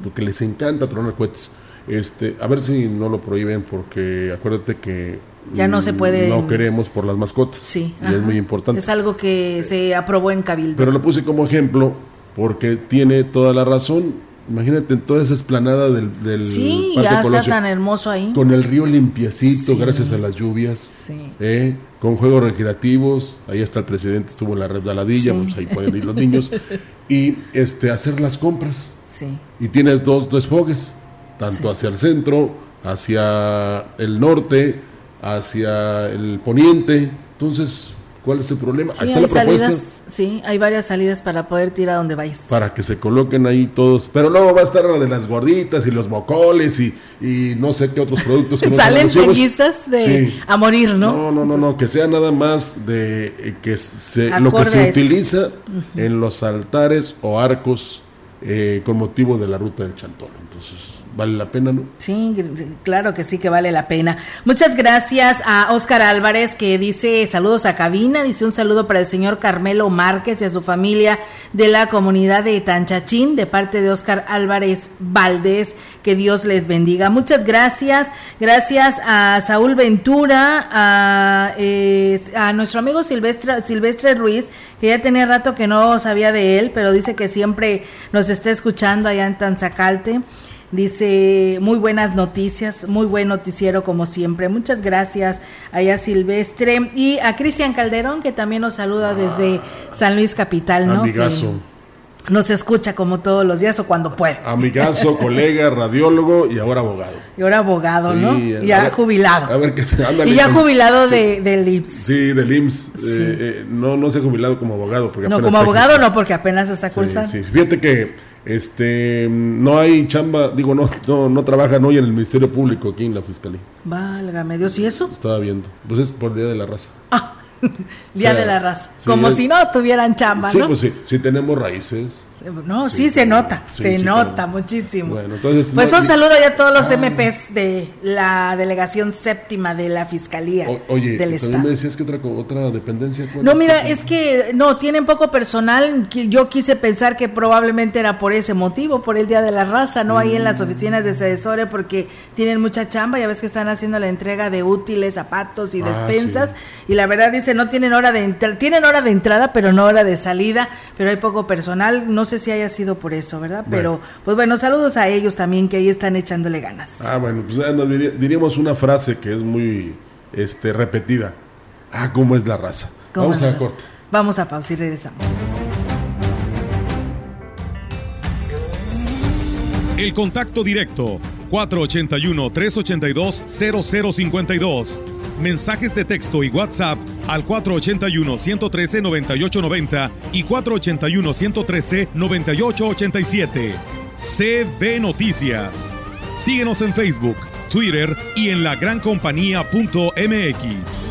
Speaker 6: porque les encanta tronar cohetes. Este, a ver si no lo prohíben porque acuérdate que
Speaker 5: ya no se puede
Speaker 6: no queremos por las mascotas.
Speaker 5: Sí,
Speaker 6: y es muy importante.
Speaker 5: Es algo que se aprobó en Cabildo.
Speaker 6: Pero lo puse como ejemplo porque tiene toda la razón. Imagínate en toda esa esplanada del, del
Speaker 5: sí, ya está tan hermoso ahí.
Speaker 6: Con el río limpiecito gracias a las lluvias.
Speaker 5: Sí.
Speaker 6: ¿eh? Con juegos recreativos. Ahí está el presidente, estuvo en la red de Aladilla, pues ahí pueden ir los niños. y este hacer las compras.
Speaker 5: Sí.
Speaker 6: Y tienes dos desfogues tanto hacia el centro, hacia el norte, hacia el poniente. Entonces, ¿cuál es el problema?
Speaker 5: Sí, ahí está la propuesta. sí, hay varias salidas para poder tirar a donde vayas.
Speaker 6: Para que se coloquen ahí todos. Pero luego va a estar la de las gorditas y los bocoles y, y no sé qué otros productos. Que
Speaker 5: Salen tequistas de a morir, ¿no?
Speaker 6: No, no, no, no, que sea nada más de eh, que se, lo que se utiliza en los altares o arcos eh, con motivo de la ruta del Chantolo. Entonces vale la pena, ¿no?
Speaker 5: Sí, claro que sí que vale la pena. Muchas gracias a Óscar Álvarez que dice saludos a cabina, dice un saludo para el señor Carmelo Márquez y a su familia de la comunidad de Tanchachín de parte de Óscar Álvarez Valdés, que Dios les bendiga. Muchas gracias, gracias a Saúl Ventura, a, eh, a nuestro amigo Silvestre, Silvestre Ruiz, que ya tenía rato que no sabía de él, pero dice que siempre nos está escuchando allá en Tanzacalte. Dice, muy buenas noticias, muy buen noticiero como siempre. Muchas gracias allá Silvestre y a Cristian Calderón que también nos saluda desde San Luis Capital, ¿no?
Speaker 6: Amigazo.
Speaker 5: nos escucha como todos los días o cuando puede.
Speaker 6: Amigazo, colega, radiólogo y ahora abogado.
Speaker 5: Y ahora abogado, ¿no? ya jubilado.
Speaker 6: A ver, ¿qué,
Speaker 5: ándale, y ya jubilado de, del IMSS.
Speaker 6: Sí, del IMSS. Eh, eh, no, no se ha jubilado como abogado. Porque
Speaker 5: no, como abogado no, porque apenas está cursando.
Speaker 6: Sí, sí. Fíjate que este, no hay chamba, digo, no, no, no trabajan hoy en el Ministerio Público aquí en la Fiscalía.
Speaker 5: Válgame Dios, ¿y eso?
Speaker 6: Estaba viendo. Pues es por Día de la Raza.
Speaker 5: Ah, Día de la Raza. Como si no tuvieran chamba,
Speaker 6: sí,
Speaker 5: ¿no?
Speaker 6: pues sí, sí tenemos raíces.
Speaker 5: No, sí, se nota, se nota muchísimo.
Speaker 6: Bueno, entonces.
Speaker 5: Pues un saludo ya a todos los MPs de la delegación séptima de la Fiscalía
Speaker 6: oye,
Speaker 5: del Estado.
Speaker 6: me decías que otra, otra dependencia.
Speaker 5: No, mira, es que no, tienen poco personal. Yo quise pensar que probablemente era por ese motivo, por el Día de la Raza, no ahí en las oficinas de Cedesore, porque tienen mucha chamba. Ya ves que están haciendo la entrega de útiles, zapatos y despensas. Y la verdad dice, no tienen hora de entrada, tienen hora de entrada, pero no hora de salida, pero hay poco personal. No sé si haya sido por eso, ¿verdad? Pero, pues bueno, saludos a ellos también que ahí están echándole ganas.
Speaker 6: Ah, bueno, pues diríamos una frase que es muy este, repetida. Ah, ¿cómo es la raza? Vamos a corte.
Speaker 5: Vamos a pausa y regresamos.
Speaker 13: El contacto directo 481-382-0052 mensajes de texto y WhatsApp al 481-113-9890 y 481-113-9887. CB Noticias. Síguenos en Facebook, Twitter y en la lagrancompañía.mx.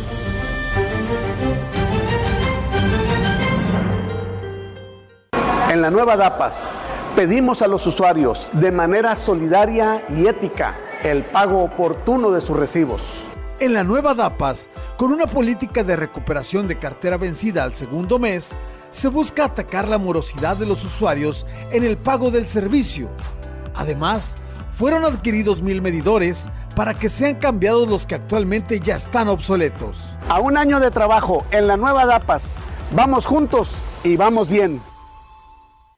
Speaker 15: En la nueva DAPAS pedimos a los usuarios de manera solidaria y ética el pago oportuno de sus recibos.
Speaker 16: En la nueva DAPAS, con una política de recuperación de cartera vencida al segundo mes, se busca atacar la morosidad de los usuarios en el pago del servicio. Además, fueron adquiridos mil medidores para que sean cambiados los que actualmente ya están obsoletos.
Speaker 15: A un año de trabajo en la nueva DAPAS, vamos juntos y vamos bien.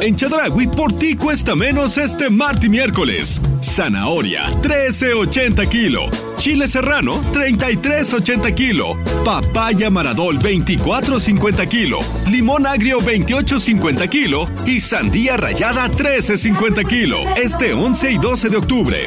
Speaker 17: En Chadragui por ti cuesta menos este martes y miércoles. Zanahoria, 13.80 kilo. Chile serrano, 33.80 kilo. Papaya maradol, 24.50 kilo. Limón agrio, 28.50 kilo. Y sandía rayada, 13.50 kilo. Este 11 y 12 de octubre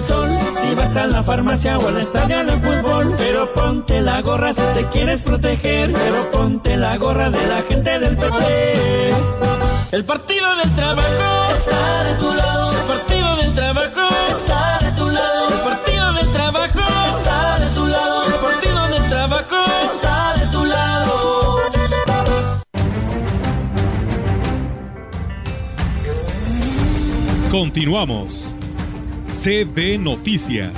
Speaker 18: Si vas a la farmacia o al estadio de fútbol, pero ponte la gorra si te quieres proteger. Pero ponte la gorra de la gente del PT. El partido del trabajo está de tu lado. El partido del trabajo está de tu lado. El partido del trabajo está de tu lado. El partido del trabajo está de tu lado.
Speaker 13: Continuamos. CB Noticias.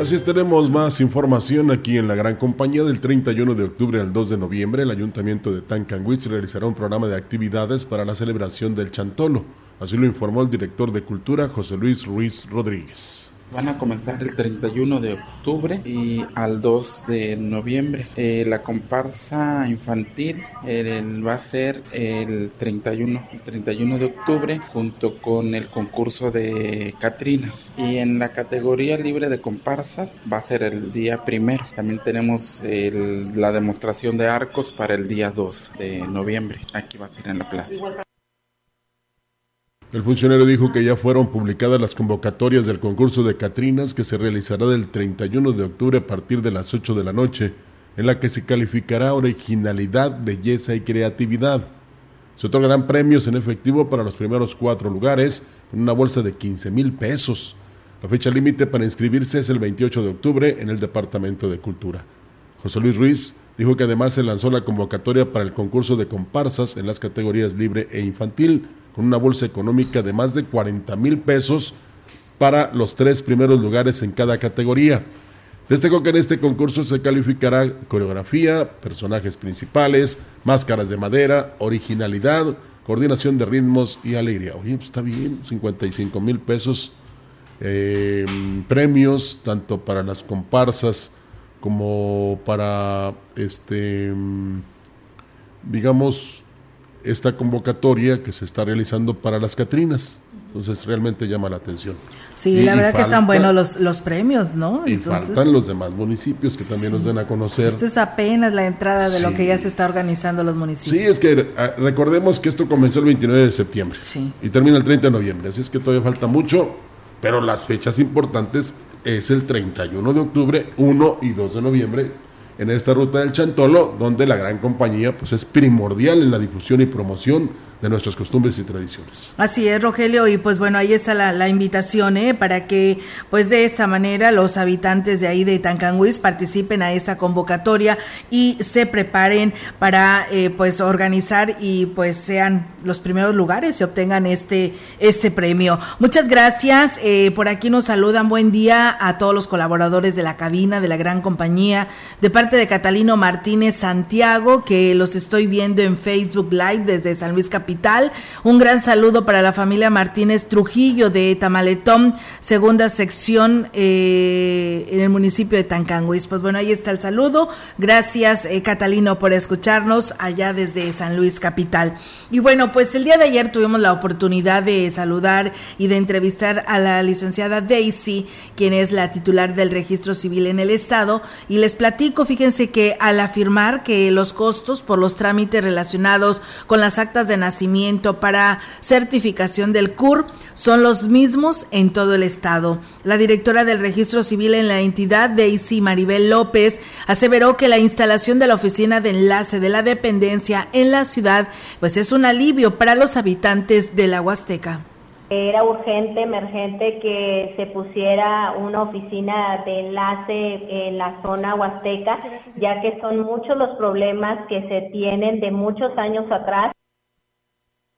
Speaker 6: Así es, tenemos más información aquí en la gran compañía del 31 de octubre al 2 de noviembre. El ayuntamiento de Tancanwitz realizará un programa de actividades para la celebración del Chantolo. Así lo informó el director de Cultura, José Luis Ruiz Rodríguez.
Speaker 19: Van a comenzar el 31 de octubre y al 2 de noviembre. Eh, la comparsa infantil va a ser el 31, el 31 de octubre junto con el concurso de Catrinas. Y en la categoría libre de comparsas va a ser el día primero. También tenemos la demostración de arcos para el día 2 de noviembre. Aquí va a ser en la plaza.
Speaker 6: El funcionario dijo que ya fueron publicadas las convocatorias del concurso de Catrinas que se realizará del 31 de octubre a partir de las 8 de la noche, en la que se calificará originalidad, belleza y creatividad. Se otorgarán premios en efectivo para los primeros cuatro lugares en una bolsa de 15 mil pesos. La fecha límite para inscribirse es el 28 de octubre en el Departamento de Cultura. José Luis Ruiz dijo que además se lanzó la convocatoria para el concurso de comparsas en las categorías libre e infantil con una bolsa económica de más de 40 mil pesos para los tres primeros lugares en cada categoría. Destacó que en este concurso se calificará coreografía, personajes principales, máscaras de madera, originalidad, coordinación de ritmos y alegría. Oye, pues está bien, 55 mil pesos, eh, premios tanto para las comparsas como para, este, digamos, esta convocatoria que se está realizando para las Catrinas. Entonces realmente llama la atención.
Speaker 5: Sí, la verdad que están buenos los, los premios, ¿no?
Speaker 6: Y faltan los demás municipios que también nos den a conocer.
Speaker 5: Esto es apenas la entrada de lo que ya se está organizando los municipios.
Speaker 6: Sí, es que ah, recordemos que esto comenzó el 29 de septiembre y termina el 30 de noviembre, así es que todavía falta mucho, pero las fechas importantes es el 31 de octubre, 1 y 2 de noviembre en esta ruta del Chantolo, donde la gran compañía pues, es primordial en la difusión y promoción de nuestras costumbres y tradiciones.
Speaker 5: Así es, Rogelio, y pues bueno, ahí está la, invitación, ¿eh? Para que pues de esta manera los habitantes de ahí de Tancanguis participen a esta convocatoria y se preparen para eh, pues organizar y pues sean los primeros lugares y obtengan este, este premio. Muchas gracias, eh, por aquí nos saludan, buen día a todos los colaboradores de la cabina, de la gran compañía, de parte de Catalino Martínez Santiago, que los estoy viendo en Facebook Live desde San Luis Capital un gran saludo para la familia Martínez Trujillo de Tamaletón, segunda sección eh, en el municipio de Tancanguis. Pues bueno, ahí está el saludo. Gracias, eh, Catalino, por escucharnos allá desde San Luis Capital. Y bueno, pues el día de ayer tuvimos la oportunidad de saludar y de entrevistar a la licenciada Daisy, quien es la titular del registro civil en el estado. Y les platico, fíjense que al afirmar que los costos por los trámites relacionados con las actas de nacimiento para certificación del CUR son los mismos en todo el estado. La directora del registro civil en la entidad, Daisy Maribel López, aseveró que la instalación de la oficina de enlace de la dependencia en la ciudad pues es un alivio para los habitantes de la Huasteca.
Speaker 20: Era urgente, emergente que se pusiera una oficina de enlace en la zona huasteca, ya que son muchos los problemas que se tienen de muchos años atrás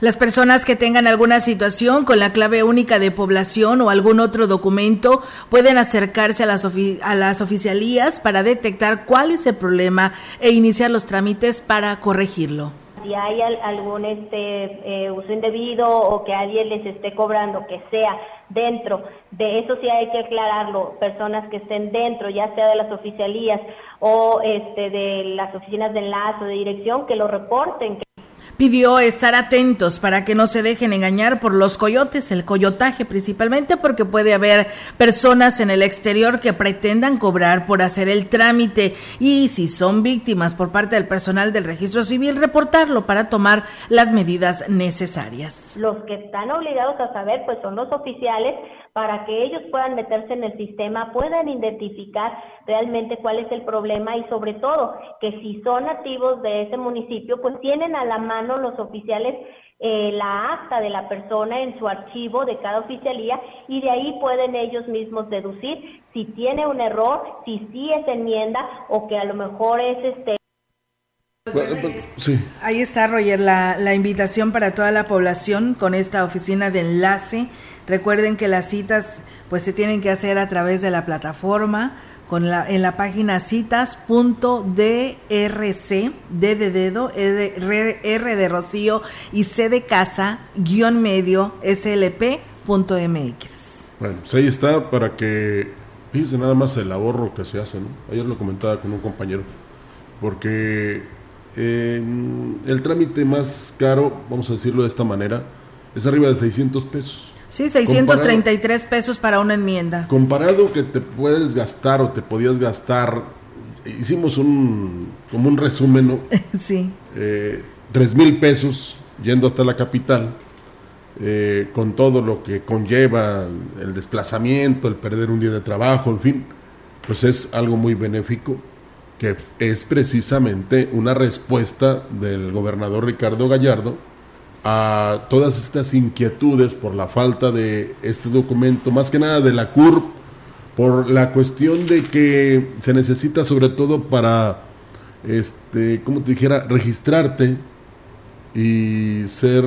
Speaker 5: las personas que tengan alguna situación con la clave única de población o algún otro documento pueden acercarse a las, a las oficialías para detectar cuál es el problema e iniciar los trámites para corregirlo.
Speaker 20: Si hay algún este, eh, uso indebido o que alguien les esté cobrando, que sea dentro de eso sí hay que aclararlo, personas que estén dentro, ya sea de las oficialías o este, de las oficinas de enlace o de dirección, que lo reporten,
Speaker 5: pidió estar atentos para que no se dejen engañar por los coyotes, el coyotaje principalmente porque puede haber personas en el exterior que pretendan cobrar por hacer el trámite y si son víctimas por parte del personal del registro civil, reportarlo para tomar las medidas necesarias.
Speaker 20: Los que están obligados a saber pues son los oficiales para que ellos puedan meterse en el sistema, puedan identificar realmente cuál es el problema y sobre todo que si son nativos de ese municipio, pues tienen a la mano los oficiales eh, la acta de la persona en su archivo de cada oficialía y de ahí pueden ellos mismos deducir si tiene un error, si sí es enmienda o que a lo mejor es este
Speaker 5: Sí. Ahí está, Roger, la, la invitación para toda la población con esta oficina de enlace Recuerden que las citas pues se tienen que hacer a través de la plataforma con la, en la página citas.drc, D de dedo, e R, de Rocío y C de casa, guion medio, slp.mx.
Speaker 6: Bueno, pues ahí está para que, fíjense nada más el ahorro que se hace, ¿no? Ayer lo comentaba con un compañero, porque el trámite más caro, vamos a decirlo de esta manera, es arriba de 600 pesos.
Speaker 5: Sí, 633 pesos para una enmienda.
Speaker 6: Comparado que te puedes gastar o te podías gastar, hicimos un, como un resumen, ¿no?
Speaker 5: sí.
Speaker 6: Eh, tres mil pesos yendo hasta la capital, eh, con todo lo que conlleva el desplazamiento, el perder un día de trabajo, en fin, pues es algo muy benéfico, que es precisamente una respuesta del gobernador Ricardo Gallardo, a todas estas inquietudes por la falta de este documento, más que nada de la CURP, por la cuestión de que se necesita sobre todo para, este, como te dijera, registrarte y ser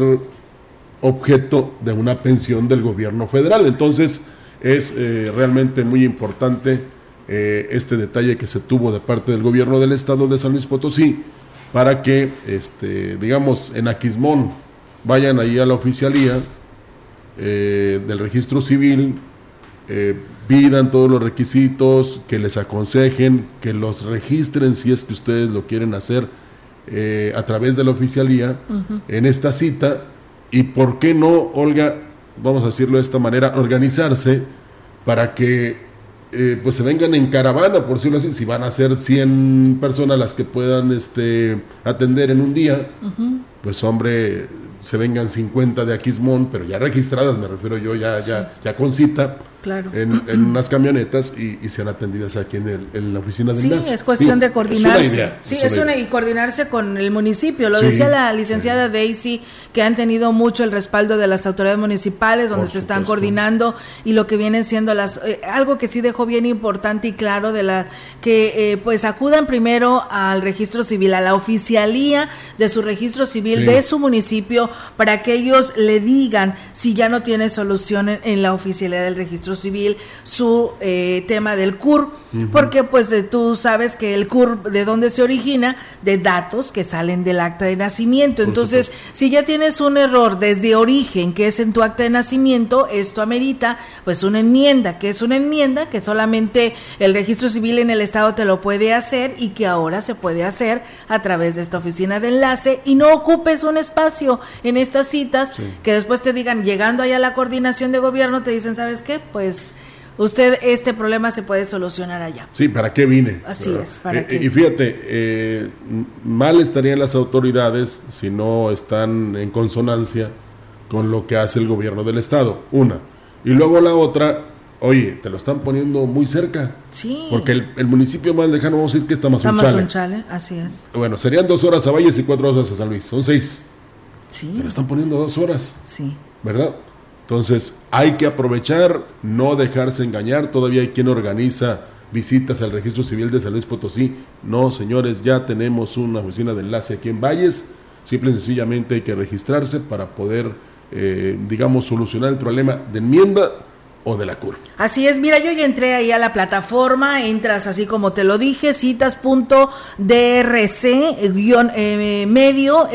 Speaker 6: objeto de una pensión del gobierno federal. Entonces es eh, realmente muy importante eh, este detalle que se tuvo de parte del gobierno del estado de San Luis Potosí para que, este, digamos, en Aquismón, vayan ahí a la oficialía eh, del registro civil, eh, pidan todos los requisitos, que les aconsejen, que los registren si es que ustedes lo quieren hacer eh, a través de la oficialía en esta cita. Y por qué no, Olga, vamos a decirlo de esta manera, organizarse para que pues se vengan en caravana, por decirlo así, si van a ser 100 personas las que puedan este, atender en un día, pues hombre, se vengan 50 de Aquismón, pero ya registradas, me refiero yo, ya, ya, ya con cita, en, unas camionetas y, sean atendidas aquí en, el, en la oficina de
Speaker 5: Sí, es cuestión de coordinarse. sí, es, una, y coordinarse con el municipio. Lo decía la licenciada Daisy, que han tenido mucho el respaldo de las autoridades municipales, donde se están coordinando y lo que vienen siendo las eh, algo que sí dejó bien importante y claro de la que eh, pues acudan primero al registro civil, a la oficialía de su registro civil de su municipio para que ellos le digan si ya no tiene solución en la oficialidad del registro civil su eh, tema del CUR, porque pues eh, tú sabes que el CUR de dónde se origina, de datos que salen del acta de nacimiento. Entonces, si ya tienes un error desde origen, que es en tu acta de nacimiento, esto amerita pues una enmienda, que es una enmienda que solamente el registro civil en el estado te lo puede hacer y que ahora se puede hacer a través de esta oficina de enlace y no ocupes un espacio en estas citas que después te digan, llegando allá a la coordinación de gobierno, te dicen, ¿sabes qué? Pues usted este problema se puede solucionar allá.
Speaker 6: Sí, ¿para qué vine?
Speaker 5: Así es, ¿para
Speaker 6: eh, qué? Y fíjate, eh, mal estarían las autoridades si no están en consonancia con lo que hace el gobierno del estado, una. Y luego la otra, oye, te lo están poniendo muy cerca.
Speaker 5: Sí.
Speaker 6: Porque el, municipio más lejano, vamos a decir que está más
Speaker 5: Tamazunchale, así es.
Speaker 6: Bueno, serían dos horas a Valles y cuatro horas a San Luis, son seis.
Speaker 5: Sí.
Speaker 6: Te lo están poniendo dos horas.
Speaker 5: Sí.
Speaker 6: ¿Verdad? Entonces hay que aprovechar, no dejarse engañar. Todavía hay quien organiza visitas al registro civil de San Luis Potosí. No, señores, ya tenemos una oficina de enlace aquí en Valles. Simple y sencillamente hay que registrarse para poder, eh, digamos, solucionar el problema de enmienda o de la CUR.
Speaker 5: Así es, mira, yo ya entré ahí a la plataforma, entras así como te lo dije, citas.drc eh,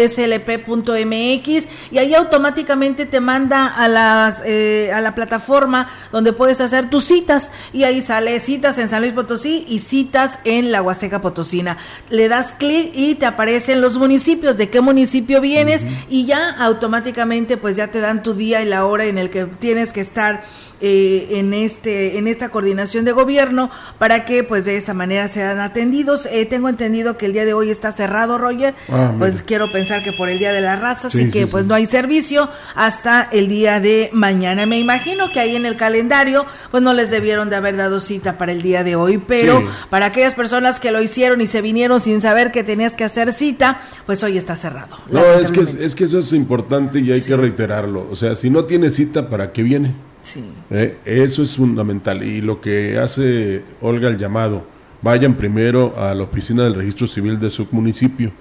Speaker 5: slp.mx y ahí automáticamente te manda a las eh, a la plataforma donde puedes hacer tus citas y ahí sale citas en San Luis Potosí y citas en la Huasteca Potosina. Le das clic y te aparecen los municipios, de qué municipio vienes y ya automáticamente pues ya te dan tu día y la hora en el que tienes que estar eh, en este en esta coordinación de gobierno para que pues de esa manera sean atendidos. Eh, tengo entendido que el día de hoy está cerrado, Roger. Ah, pues quiero pensar que por el día de la raza, así que pues no hay servicio hasta el día de mañana. Me imagino que ahí en el calendario pues no les debieron de haber dado cita para el día de hoy, pero para aquellas personas que lo hicieron y se vinieron sin saber que tenías que hacer cita, pues hoy está cerrado.
Speaker 6: No, es que, es que eso es importante y hay que reiterarlo. O sea, si no tiene cita, ¿para qué viene? Eh, eso es fundamental. Y lo que hace Olga el llamado, vayan primero a la oficina del registro civil de su municipio.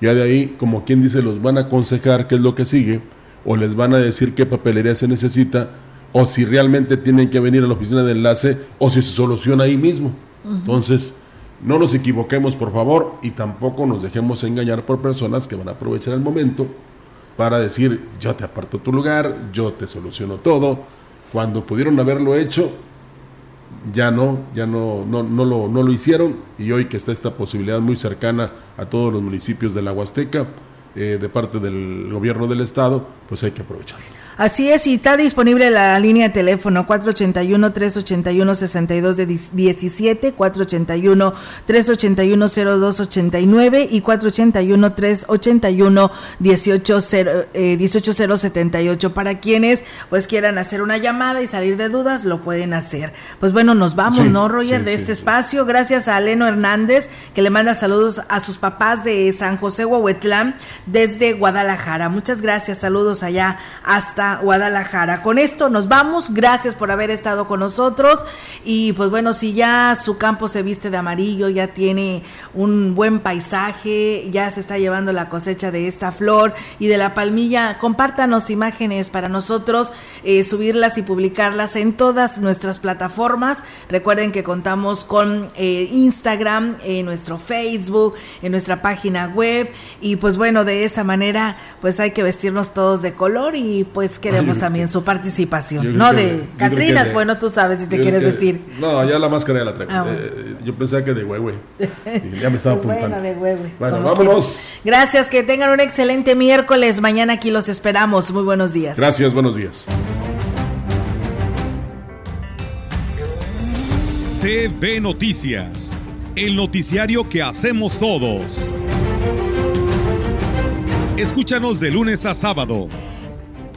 Speaker 6: Ya de ahí, como quien dice, los van a aconsejar qué es lo que sigue, o les van a decir qué papelería se necesita, o si realmente tienen que venir a la oficina de enlace, o si se soluciona ahí mismo. Entonces, no nos equivoquemos, por favor, y tampoco nos dejemos engañar por personas que van a aprovechar el momento para decir, yo te aparto tu lugar, yo te soluciono todo cuando pudieron haberlo hecho, ya no, ya no, no, no, lo, no lo hicieron y hoy que está esta posibilidad muy cercana a todos los municipios de la Huasteca, eh, de parte del gobierno del estado, pues hay que aprovecharlo.
Speaker 5: Así es, y está disponible la línea de teléfono 481-381-6217, 481-381-0289 y 481-381-18078. Eh, Para quienes pues quieran hacer una llamada y salir de dudas, lo pueden hacer. Pues bueno, nos vamos, ¿no, Roger, de este espacio? Gracias a Leno Hernández, que le manda saludos a sus papás de San José Huahuetlán desde Guadalajara. Muchas gracias, saludos allá hasta Guadalajara. Con esto nos vamos. Gracias por haber estado con nosotros. Y pues bueno, si ya su campo se viste de amarillo, ya tiene un buen paisaje, ya se está llevando la cosecha de esta flor y de la palmilla, compártanos imágenes para nosotros eh, subirlas y publicarlas en todas nuestras plataformas. Recuerden que contamos con eh, Instagram, en nuestro Facebook, en nuestra página web. Y pues bueno, de esa manera, pues hay que vestirnos todos de color y pues queremos también su participación. No de Catrinas, bueno, tú sabes si te quieres vestir.
Speaker 6: No, ya la máscara ya la traigo. Ah, eh, yo pensaba que de huehue. ya me estaba apuntando. Bueno, vámonos.
Speaker 5: Gracias, que tengan un excelente miércoles. Mañana aquí los esperamos. Muy buenos días.
Speaker 6: Gracias, buenos días.
Speaker 13: CB Noticias, el noticiario que hacemos todos. Escúchanos de lunes a sábado.